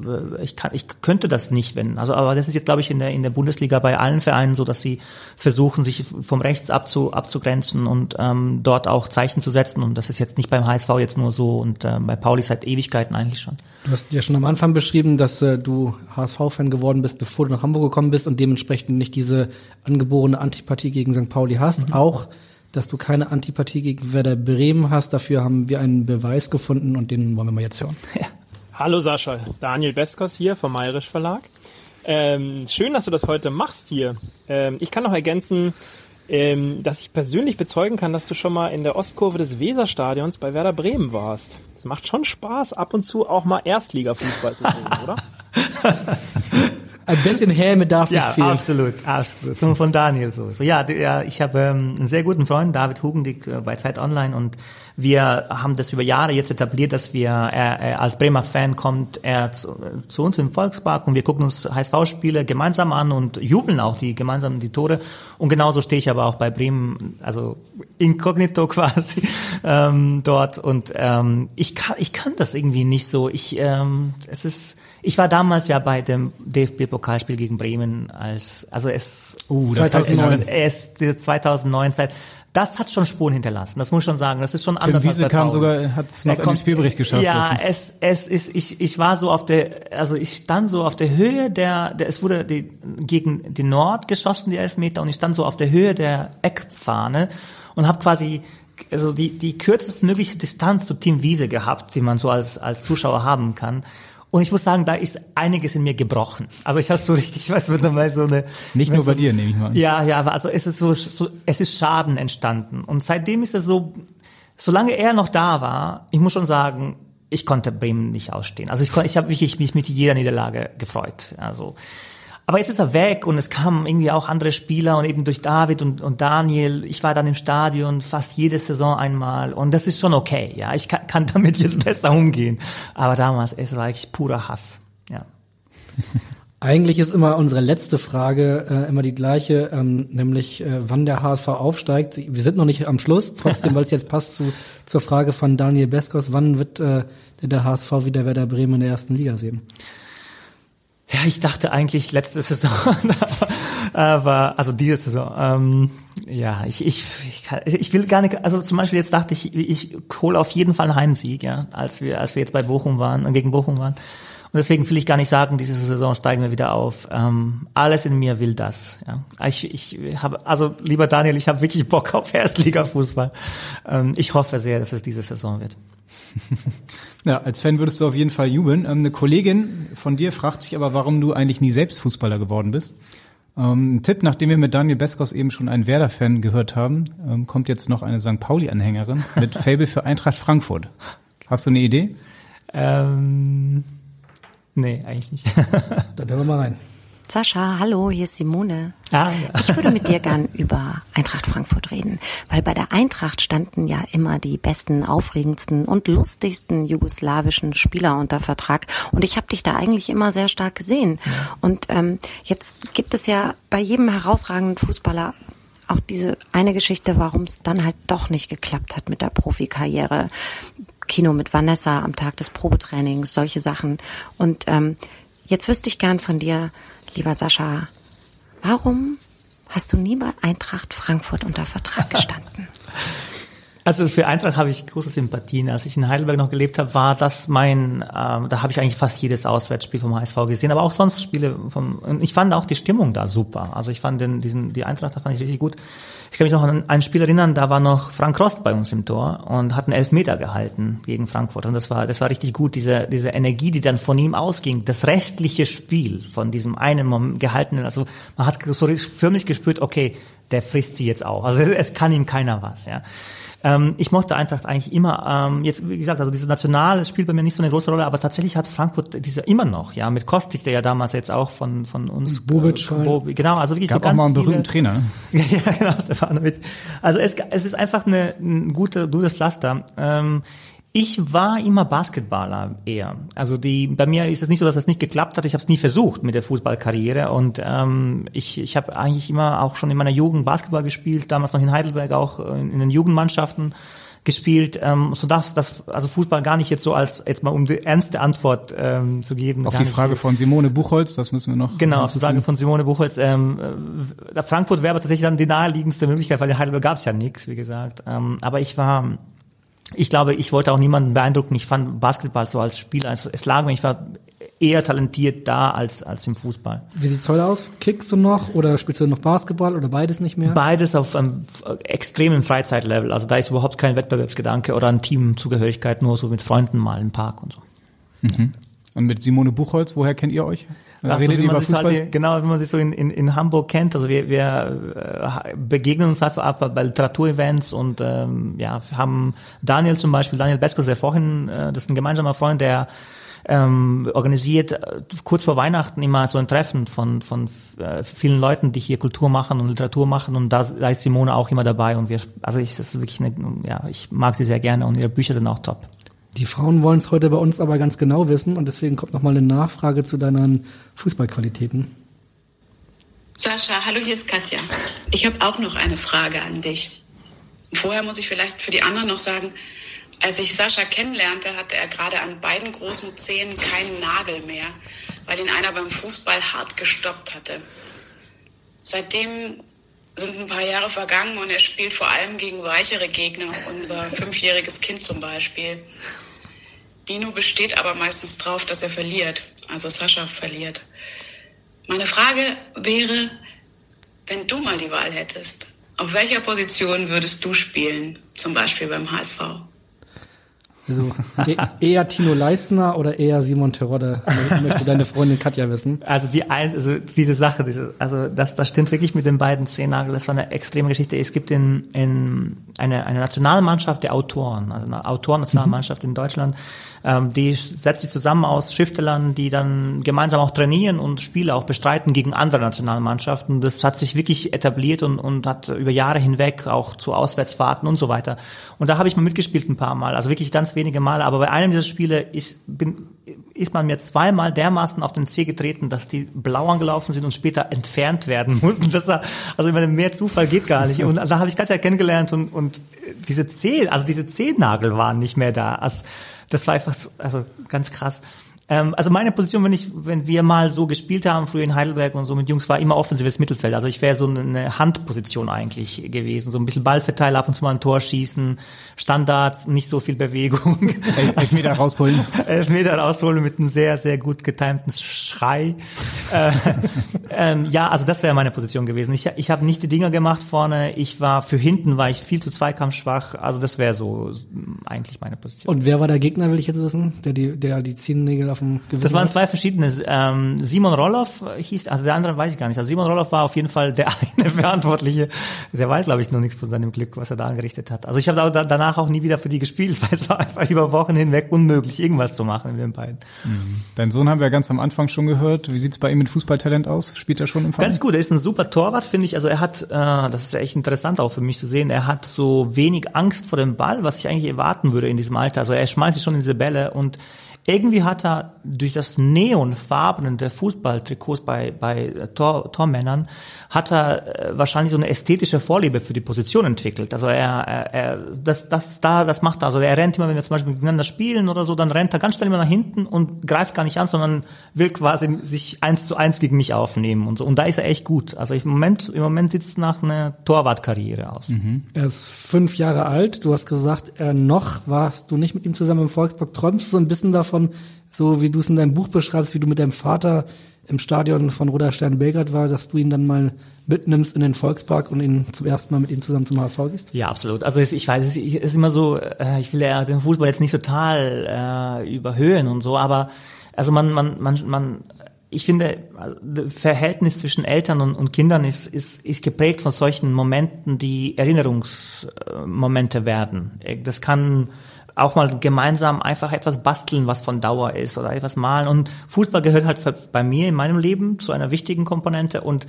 ich, kann, ich könnte das nicht, wenn. Also, aber das ist jetzt, glaube ich, in der in der Bundesliga bei allen Vereinen so, dass sie versuchen, sich vom Rechts abzu, abzugrenzen und ähm, dort auch Zeichen zu setzen. Und das ist jetzt nicht beim HSV jetzt nur so und äh, bei Pauli seit Ewigkeiten eigentlich schon.
Du hast ja schon am Anfang beschrieben, dass äh, du HSV-Fan geworden bist, bevor du nach Hamburg gekommen bist und dementsprechend nicht diese angeborene Antipathie gegen St. Pauli hast. Mhm. Auch dass du keine Antipathie gegen Werder Bremen hast. Dafür haben wir einen Beweis gefunden und den wollen wir mal jetzt hören.
Hallo Sascha, Daniel Beskos hier vom Mayrisch Verlag. Ähm, schön, dass du das heute machst hier. Ähm, ich kann noch ergänzen, ähm, dass ich persönlich bezeugen kann, dass du schon mal in der Ostkurve des Weserstadions bei Werder Bremen warst. Es macht schon Spaß, ab und zu auch mal Erstligafußball zu sehen, oder?
Ein bisschen Häme darf nicht
ja,
fehlen.
absolut, absolut. Und von Daniel so. so ja, ja, ich habe ähm, einen sehr guten Freund, David Hugendick äh, bei Zeit Online und wir haben das über Jahre jetzt etabliert, dass wir, er, er als Bremer Fan kommt er zu, zu uns im Volkspark und wir gucken uns HSV-Spiele gemeinsam an und jubeln auch die gemeinsam die Tore. Und genauso stehe ich aber auch bei Bremen, also inkognito quasi ähm, dort. Und ähm, ich kann ich kann das irgendwie nicht so. Ich ähm, es ist ich war damals ja bei dem DFB-Pokalspiel gegen Bremen als, also es,
uh, das 2009.
es, 2009 Zeit. Das hat schon Spuren hinterlassen. Das muss ich schon sagen. Das ist schon
Tim
anders
Wiese als kam sogar, hat es noch den Spielbericht geschafft.
Ja, es, es ist, ich, ich war so auf der, also ich stand so auf der Höhe der, der es wurde die, gegen die Nord geschossen, die Elfmeter, und ich stand so auf der Höhe der Eckfahne und habe quasi also die, die kürzestmögliche Distanz zu Team Wiese gehabt, die man so als, als Zuschauer haben kann. Und ich muss sagen, da ist einiges in mir gebrochen. Also ich habe so richtig, ich weiß nicht mal so eine.
Nicht nur so, bei dir, nehme ich mal.
Ja, ja, also es ist so, so, es ist Schaden entstanden. Und seitdem ist es so, solange er noch da war, ich muss schon sagen, ich konnte Bremen nicht ausstehen. Also ich, ich habe wirklich mich mit jeder Niederlage gefreut. Also aber jetzt ist er weg und es kamen irgendwie auch andere Spieler und eben durch David und, und Daniel. Ich war dann im Stadion fast jede Saison einmal und das ist schon okay. Ja, ich kann, kann damit jetzt besser umgehen. Aber damals, es war eigentlich purer Hass. Ja.
Eigentlich ist immer unsere letzte Frage äh, immer die gleiche, ähm, nämlich äh, wann der HSV aufsteigt. Wir sind noch nicht am Schluss, trotzdem, weil es jetzt passt zu, zur Frage von Daniel Beskos, wann wird äh, der HSV wieder Werder Bremen in der ersten Liga sehen?
Ja, ich dachte eigentlich letzte Saison, aber also diese Saison. Ähm, ja, ich, ich, ich, kann, ich will gar nicht, also zum Beispiel jetzt dachte ich, ich hole auf jeden Fall einen Heimsieg, ja, als wir, als wir jetzt bei Bochum waren, gegen Bochum waren. Und deswegen will ich gar nicht sagen, diese Saison steigen wir wieder auf. Ähm, alles in mir will das. Ja. Ich, ich habe, also lieber Daniel, ich habe wirklich Bock auf Erstligafußball. Ähm, ich hoffe sehr, dass es diese Saison wird.
Ja, als Fan würdest du auf jeden Fall jubeln. Ähm, eine Kollegin von dir fragt sich aber, warum du eigentlich nie selbst Fußballer geworden bist. Ähm, ein Tipp, nachdem wir mit Daniel Beskos eben schon einen Werder-Fan gehört haben, ähm, kommt jetzt noch eine St. Pauli-Anhängerin mit Fable für Eintracht Frankfurt. Hast du eine Idee?
Ähm, nee, eigentlich nicht.
Dann hören wir mal rein.
Sascha, hallo, hier ist Simone.
Ah, ja.
Ich würde mit dir gern über Eintracht Frankfurt reden, weil bei der Eintracht standen ja immer die besten, aufregendsten und lustigsten jugoslawischen Spieler unter Vertrag und ich habe dich da eigentlich immer sehr stark gesehen. Und ähm, jetzt gibt es ja bei jedem herausragenden Fußballer auch diese eine Geschichte, warum es dann halt doch nicht geklappt hat mit der Profikarriere. Kino mit Vanessa am Tag des Probetrainings, solche Sachen. Und ähm, jetzt wüsste ich gern von dir, Lieber Sascha, warum hast du nie bei Eintracht Frankfurt unter Vertrag gestanden?
Also für Eintracht habe ich große Sympathien. Als ich in Heidelberg noch gelebt habe, war das mein, äh, da habe ich eigentlich fast jedes Auswärtsspiel vom HSV gesehen, aber auch sonst Spiele vom. Ich fand auch die Stimmung da super. Also ich fand den, diesen, die Eintracht, da fand ich richtig gut. Ich kann mich noch an ein Spiel erinnern, da war noch Frank Rost bei uns im Tor und hat einen Elfmeter gehalten gegen Frankfurt. Und das war, das war richtig gut, diese, diese Energie, die dann von ihm ausging. Das restliche Spiel von diesem einen Moment gehaltenen, also man hat so förmlich gespürt, okay, der frisst sie jetzt auch. Also es kann ihm keiner was, ja. Ähm, ich mochte Eintracht eigentlich immer, ähm, jetzt wie gesagt, also diese Nationale spielt bei mir nicht so eine große Rolle, aber tatsächlich hat Frankfurt diese immer noch, ja, mit Kostic, der ja damals jetzt auch von von uns
Bobic,
äh, Bobic genau, also wirklich
Gab
so ganz
auch mal einen berühmten
viele,
Trainer.
ja, genau, Stefanovic. Also es, es ist einfach eine, ein gute, gutes Pflaster. Ähm, ich war immer Basketballer eher. Also die bei mir ist es nicht so, dass das nicht geklappt hat. Ich habe es nie versucht mit der Fußballkarriere und ähm, ich, ich habe eigentlich immer auch schon in meiner Jugend Basketball gespielt, damals noch in Heidelberg auch in, in den Jugendmannschaften gespielt, ähm, so dass das also Fußball gar nicht jetzt so als jetzt mal um die ernste Antwort ähm, zu geben.
Auf die
nicht-
Frage von Simone Buchholz, das müssen wir noch.
Genau, auf die Frage von Simone Buchholz. Ähm, äh, Frankfurt wäre aber tatsächlich dann die naheliegendste Möglichkeit, weil in Heidelberg gab es ja nichts, wie gesagt. Ähm, aber ich war, ich glaube, ich wollte auch niemanden beeindrucken. Ich fand Basketball so als Spieler, also es lag mir, ich war eher talentiert da als, als im Fußball.
Wie sieht's heute aus? Kickst du noch oder spielst du noch Basketball oder beides nicht mehr?
Beides auf einem f- extremen Freizeitlevel. Also da ist überhaupt kein Wettbewerbsgedanke oder ein Teamzugehörigkeit, nur so mit Freunden mal im Park und so.
Mhm. Und mit Simone Buchholz, woher kennt ihr euch?
Ach so,
Redet
wie man sich
Fußball?
halt, genau, wie man sich so in, in, in Hamburg kennt. Also wir, wir äh, begegnen uns einfach ab bei Literaturevents und ähm, ja, wir haben Daniel zum Beispiel, Daniel Beskos, der vorhin, äh, das ist ein gemeinsamer Freund, der ähm, organisiert äh, kurz vor Weihnachten immer so ein Treffen von von äh, vielen Leuten, die hier Kultur machen und Literatur machen und da, da ist Simone auch immer dabei und wir also ich das ist wirklich eine, ja ich mag sie sehr gerne und ihre Bücher sind auch top.
Die Frauen wollen es heute bei uns aber ganz genau wissen und deswegen kommt noch mal eine Nachfrage zu deinen Fußballqualitäten.
Sascha, hallo, hier ist Katja. Ich habe auch noch eine Frage an dich. Vorher muss ich vielleicht für die anderen noch sagen, als ich Sascha kennenlernte, hatte er gerade an beiden großen Zehen keinen Nagel mehr, weil ihn einer beim Fußball hart gestoppt hatte. Seitdem sind ein paar Jahre vergangen und er spielt vor allem gegen weichere Gegner, unser fünfjähriges Kind zum Beispiel. Dino besteht aber meistens drauf, dass er verliert, also Sascha verliert. Meine Frage wäre, wenn du mal die Wahl hättest, auf welcher Position würdest du spielen, zum Beispiel beim HSV?
Also e eher Tino Leistner oder eher Simon Terodde, möchte deine Freundin Katja wissen.
Also die ein, also diese Sache, diese, also das, das stimmt wirklich mit den beiden Zehennagel. Das war eine extreme Geschichte. Es gibt in, in eine, eine Nationalmannschaft der Autoren, also eine Autoren-Nationalmannschaft in Deutschland, ähm, die setzt sich zusammen aus Schriftstellern, die dann gemeinsam auch trainieren und Spiele auch bestreiten gegen andere Nationalmannschaften. Das hat sich wirklich etabliert und, und hat über Jahre hinweg auch zu Auswärtsfahrten und so weiter. Und da habe ich mal mitgespielt ein paar Mal, also wirklich ganz wenige Male. Aber bei einem dieser Spiele ist, bin, ist man mir zweimal dermaßen auf den Zeh getreten, dass die blau angelaufen sind und später entfernt werden mussten. Das war, also ich mehr Zufall geht gar nicht. Und da habe ich ganz ja kennengelernt und, und diese Zeh, also diese Zehennagel waren nicht mehr da. Also, das war einfach, so- also ganz krass. Ähm, also meine Position, wenn ich, wenn wir mal so gespielt haben, früher in Heidelberg und so mit Jungs, war immer offensives Mittelfeld. Also ich wäre so eine Handposition eigentlich gewesen. So ein bisschen Ballverteiler, ab und zu mal ein Tor schießen, Standards, nicht so viel Bewegung.
Elfmeter rausholen.
Elfmeter rausholen mit einem sehr, sehr gut getimten Schrei. äh, ähm, ja, also das wäre meine Position gewesen. Ich, ich habe nicht die Dinger gemacht vorne. Ich war für hinten, war ich viel zu zweikampfschwach. Also das wäre so eigentlich meine Position.
Und wer war der Gegner, will ich jetzt wissen, der die, der die Zehennägel auf dem Gewissen
Das waren zwei verschiedene. Ähm, Simon Roloff hieß, also der andere weiß ich gar nicht. Also Simon Roloff war auf jeden Fall der eine Verantwortliche. Der weiß, glaube ich, noch nichts von seinem Glück, was er da angerichtet hat. Also ich habe da, danach auch nie wieder für die gespielt, weil es war einfach über Wochen hinweg unmöglich, irgendwas zu machen mit den beiden.
Dein Sohn haben wir ganz am Anfang schon gehört. Wie sieht's bei ihm mit Fußballtalent aus? Spielt er schon im Verein?
Ganz gut, er ist ein super Torwart, finde ich. Also er hat, äh, das ist ja echt interessant auch für mich zu sehen, er hat so wenig Angst vor dem Ball, was ich eigentlich erwarten würde in diesem Alter. Also er schmeißt sich schon in diese Bälle und irgendwie hat er durch das Neonfarben der Fußballtrikots bei, bei Tor, Tormännern, hat er äh, wahrscheinlich so eine ästhetische Vorliebe für die Position entwickelt. Also er, er, er das, das, da, das macht er. Also er rennt immer, wenn wir zum Beispiel miteinander spielen oder so, dann rennt er ganz schnell immer nach hinten und greift gar nicht an, sondern will quasi sich eins zu eins gegen mich aufnehmen und so. Und da ist er echt gut. Also im Moment, im Moment sieht es nach einer Torwartkarriere aus.
Mhm. Er ist fünf Jahre alt. Du hast gesagt, er noch warst du nicht mit ihm zusammen im Volkspark. Träumst du so ein bisschen davon, davon, so wie du es in deinem Buch beschreibst, wie du mit deinem Vater im Stadion von Roter Stern Belgrad war, dass du ihn dann mal mitnimmst in den Volkspark und ihn zum ersten Mal mit ihm zusammen zum HSV gehst?
Ja, absolut. Also ich weiß, es ist immer so, äh, ich will ja den Fußball jetzt nicht total äh, überhöhen und so, aber also man, man, man, man ich finde, also, das Verhältnis zwischen Eltern und, und Kindern ist, ist, ist geprägt von solchen Momenten, die Erinnerungsmomente werden. Das kann auch mal gemeinsam einfach etwas basteln, was von Dauer ist oder etwas malen. Und Fußball gehört halt bei mir in meinem Leben zu einer wichtigen Komponente und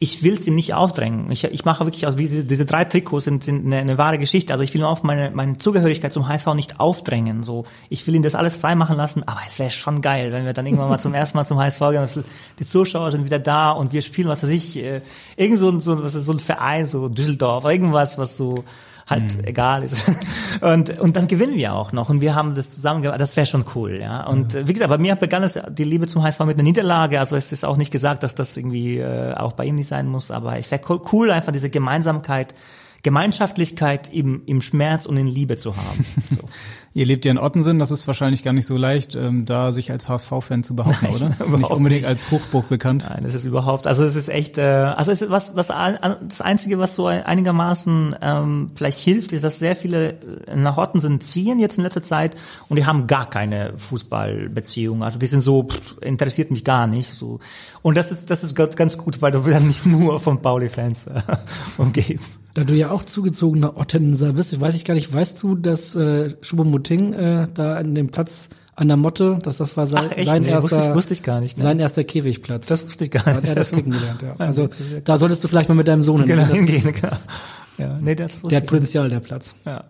ich will es ihm nicht aufdrängen. Ich, ich mache wirklich aus, wie diese, diese drei Trikots sind, sind eine, eine wahre Geschichte. Also ich will auch meine, meine Zugehörigkeit zum HSV nicht aufdrängen. So, ich will ihm das alles frei machen lassen, aber es wäre schon geil, wenn wir dann irgendwann mal zum ersten Mal zum HSV gehen. Die Zuschauer sind wieder da und wir spielen, was weiß ich, äh, irgend so, so, was ist so ein Verein, so Düsseldorf, irgendwas, was so halt mhm. egal ist. Und, und dann gewinnen wir auch noch und wir haben das zusammen gemacht. Das wäre schon cool, ja. Und mhm. wie gesagt, bei mir begann es die Liebe zum HSV mit einer Niederlage. Also es ist auch nicht gesagt, dass das irgendwie äh, auch bei ihm nicht sein muss, aber es wäre cool, einfach diese Gemeinsamkeit Gemeinschaftlichkeit im, im Schmerz und in Liebe zu haben. So.
Ihr lebt ja in Ottensen, das ist wahrscheinlich gar nicht so leicht, ähm, da sich als HSV-Fan zu behaupten,
Nein,
oder? Das ist nicht unbedingt nicht. als Hochburg bekannt.
Nein, das ist überhaupt, also es ist echt, äh, also es ist was, was das Einzige, was so einigermaßen ähm, vielleicht hilft, ist, dass sehr viele äh, nach Ottensen ziehen jetzt in letzter Zeit und die haben gar keine Fußballbeziehung. Also die sind so, pff, interessiert mich gar nicht. So. Und das ist, das ist ganz gut, weil du dann nicht nur von Pauli-Fans äh, umgeben.
Da du ja auch zugezogener Ottenser bist, ich weiß ich gar nicht, weißt du, dass äh, Schubomoting äh, da an dem Platz an der Motte, dass das war sein,
Ach, echt?
sein
nee,
erster,
wusste ich, wusste ich gar nicht. Ne?
Sein erster Käfigplatz.
Das wusste ich gar nicht.
Da hat er das kicken gelernt, ja. Also da solltest du vielleicht mal mit deinem Sohn
genau, hingehen. Genau. Ja, nee, das
der hat Potenzial, der Platz.
Ja.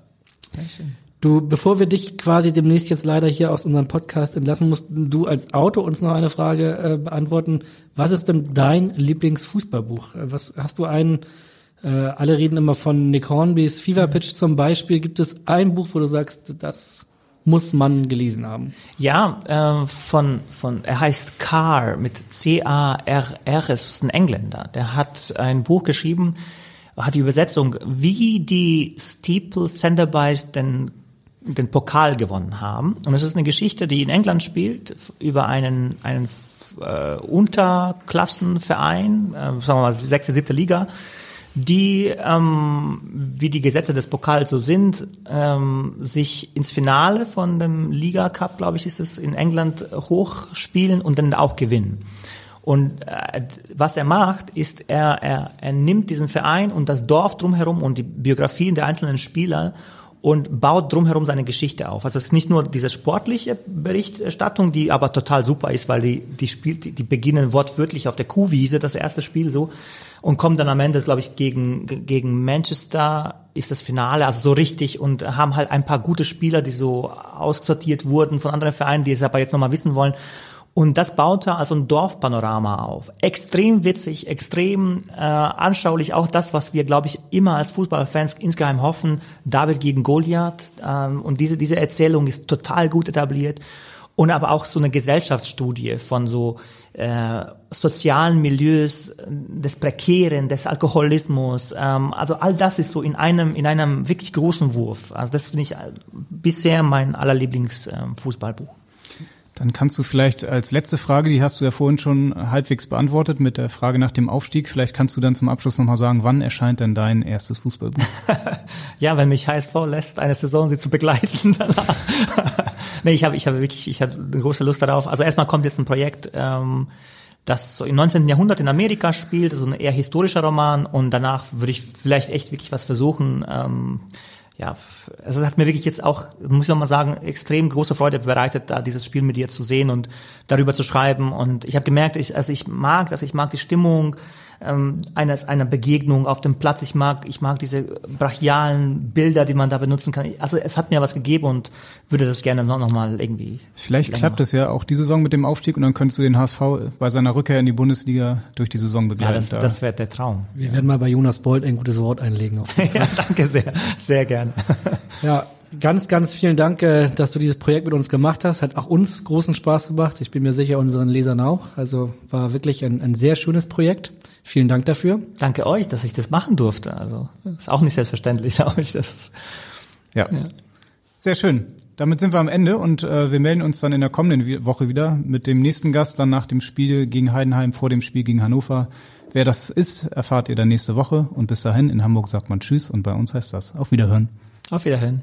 ja schön.
Du, bevor wir dich quasi demnächst jetzt leider hier aus unserem Podcast entlassen, mussten du als Auto uns noch eine Frage äh, beantworten. Was ist denn dein Lieblingsfußballbuch? Was hast du einen äh, alle reden immer von Nick Hornbys Fever Pitch zum Beispiel. Gibt es ein Buch, wo du sagst, das muss man gelesen haben?
Ja, äh, von, von, er heißt Carr mit C-A-R-R, ist ein Engländer. Der hat ein Buch geschrieben, hat die Übersetzung, wie die Steeple Centerboys den den Pokal gewonnen haben. Und es ist eine Geschichte, die in England spielt, über einen, einen äh, Unterklassenverein, äh, sagen wir mal sechste, siebte Liga, die, ähm, wie die Gesetze des Pokals so sind, ähm, sich ins Finale von dem Liga Cup, glaube ich, ist es in England hochspielen und dann auch gewinnen. Und äh, was er macht, ist, er, er, er nimmt diesen Verein und das Dorf drumherum und die Biografien der einzelnen Spieler und baut drumherum seine Geschichte auf. Also es ist nicht nur diese sportliche Berichterstattung, die aber total super ist, weil die, die spielt, die, beginnen wortwörtlich auf der Kuhwiese, das erste Spiel so, und kommen dann am Ende, glaube ich, gegen, gegen Manchester ist das Finale, also so richtig und haben halt ein paar gute Spieler, die so aussortiert wurden von anderen Vereinen, die es aber jetzt nochmal wissen wollen. Und das baute also ein Dorfpanorama auf. Extrem witzig, extrem äh, anschaulich. Auch das, was wir, glaube ich, immer als Fußballfans insgeheim hoffen. David gegen Goliath. Ähm, und diese, diese Erzählung ist total gut etabliert. Und aber auch so eine Gesellschaftsstudie von so äh, sozialen Milieus, des Prekären, des Alkoholismus. Ähm, also all das ist so in einem, in einem wirklich großen Wurf. Also das finde ich äh, bisher mein allerlieblings äh, Fußballbuch.
Dann kannst du vielleicht als letzte Frage, die hast du ja vorhin schon halbwegs beantwortet mit der Frage nach dem Aufstieg. Vielleicht kannst du dann zum Abschluss nochmal sagen, wann erscheint denn dein erstes Fußballbuch?
ja, wenn mich HSV lässt, eine Saison sie zu begleiten danach. nee, ich habe ich habe wirklich, ich habe eine große Lust darauf. Also erstmal kommt jetzt ein Projekt, ähm, das so im 19. Jahrhundert in Amerika spielt, also ein eher historischer Roman und danach würde ich vielleicht echt wirklich was versuchen, ähm, ja, also es hat mir wirklich jetzt auch, muss ich mal sagen, extrem große Freude bereitet, da dieses Spiel mit dir zu sehen und darüber zu schreiben. Und ich habe gemerkt, ich, also ich mag das, ich mag die Stimmung, ähm, einer, einer Begegnung auf dem Platz. Ich mag, ich mag diese brachialen Bilder, die man da benutzen kann. Also es hat mir was gegeben und würde das gerne noch, noch mal irgendwie.
Vielleicht klappt es ja auch die Saison mit dem Aufstieg und dann könntest du den HSV bei seiner Rückkehr in die Bundesliga durch die Saison begleiten.
Ja, das, das wäre der Traum.
Wir werden mal bei Jonas Bolt ein gutes Wort einlegen.
ja, danke sehr, sehr gerne.
ja, ganz, ganz vielen Dank, äh, dass du dieses Projekt mit uns gemacht hast. Hat auch uns großen Spaß gemacht. Ich bin mir sicher, unseren Lesern auch. Also war wirklich ein, ein sehr schönes Projekt. Vielen Dank dafür.
Danke euch, dass ich das machen durfte. Also ist auch nicht selbstverständlich, glaube ich. Das ist,
ja. ja. Sehr schön. Damit sind wir am Ende und äh, wir melden uns dann in der kommenden Woche wieder mit dem nächsten Gast, dann nach dem Spiel gegen Heidenheim, vor dem Spiel gegen Hannover. Wer das ist, erfahrt ihr dann nächste Woche. Und bis dahin, in Hamburg sagt man Tschüss und bei uns heißt das Auf Wiederhören.
Auf Wiederhören.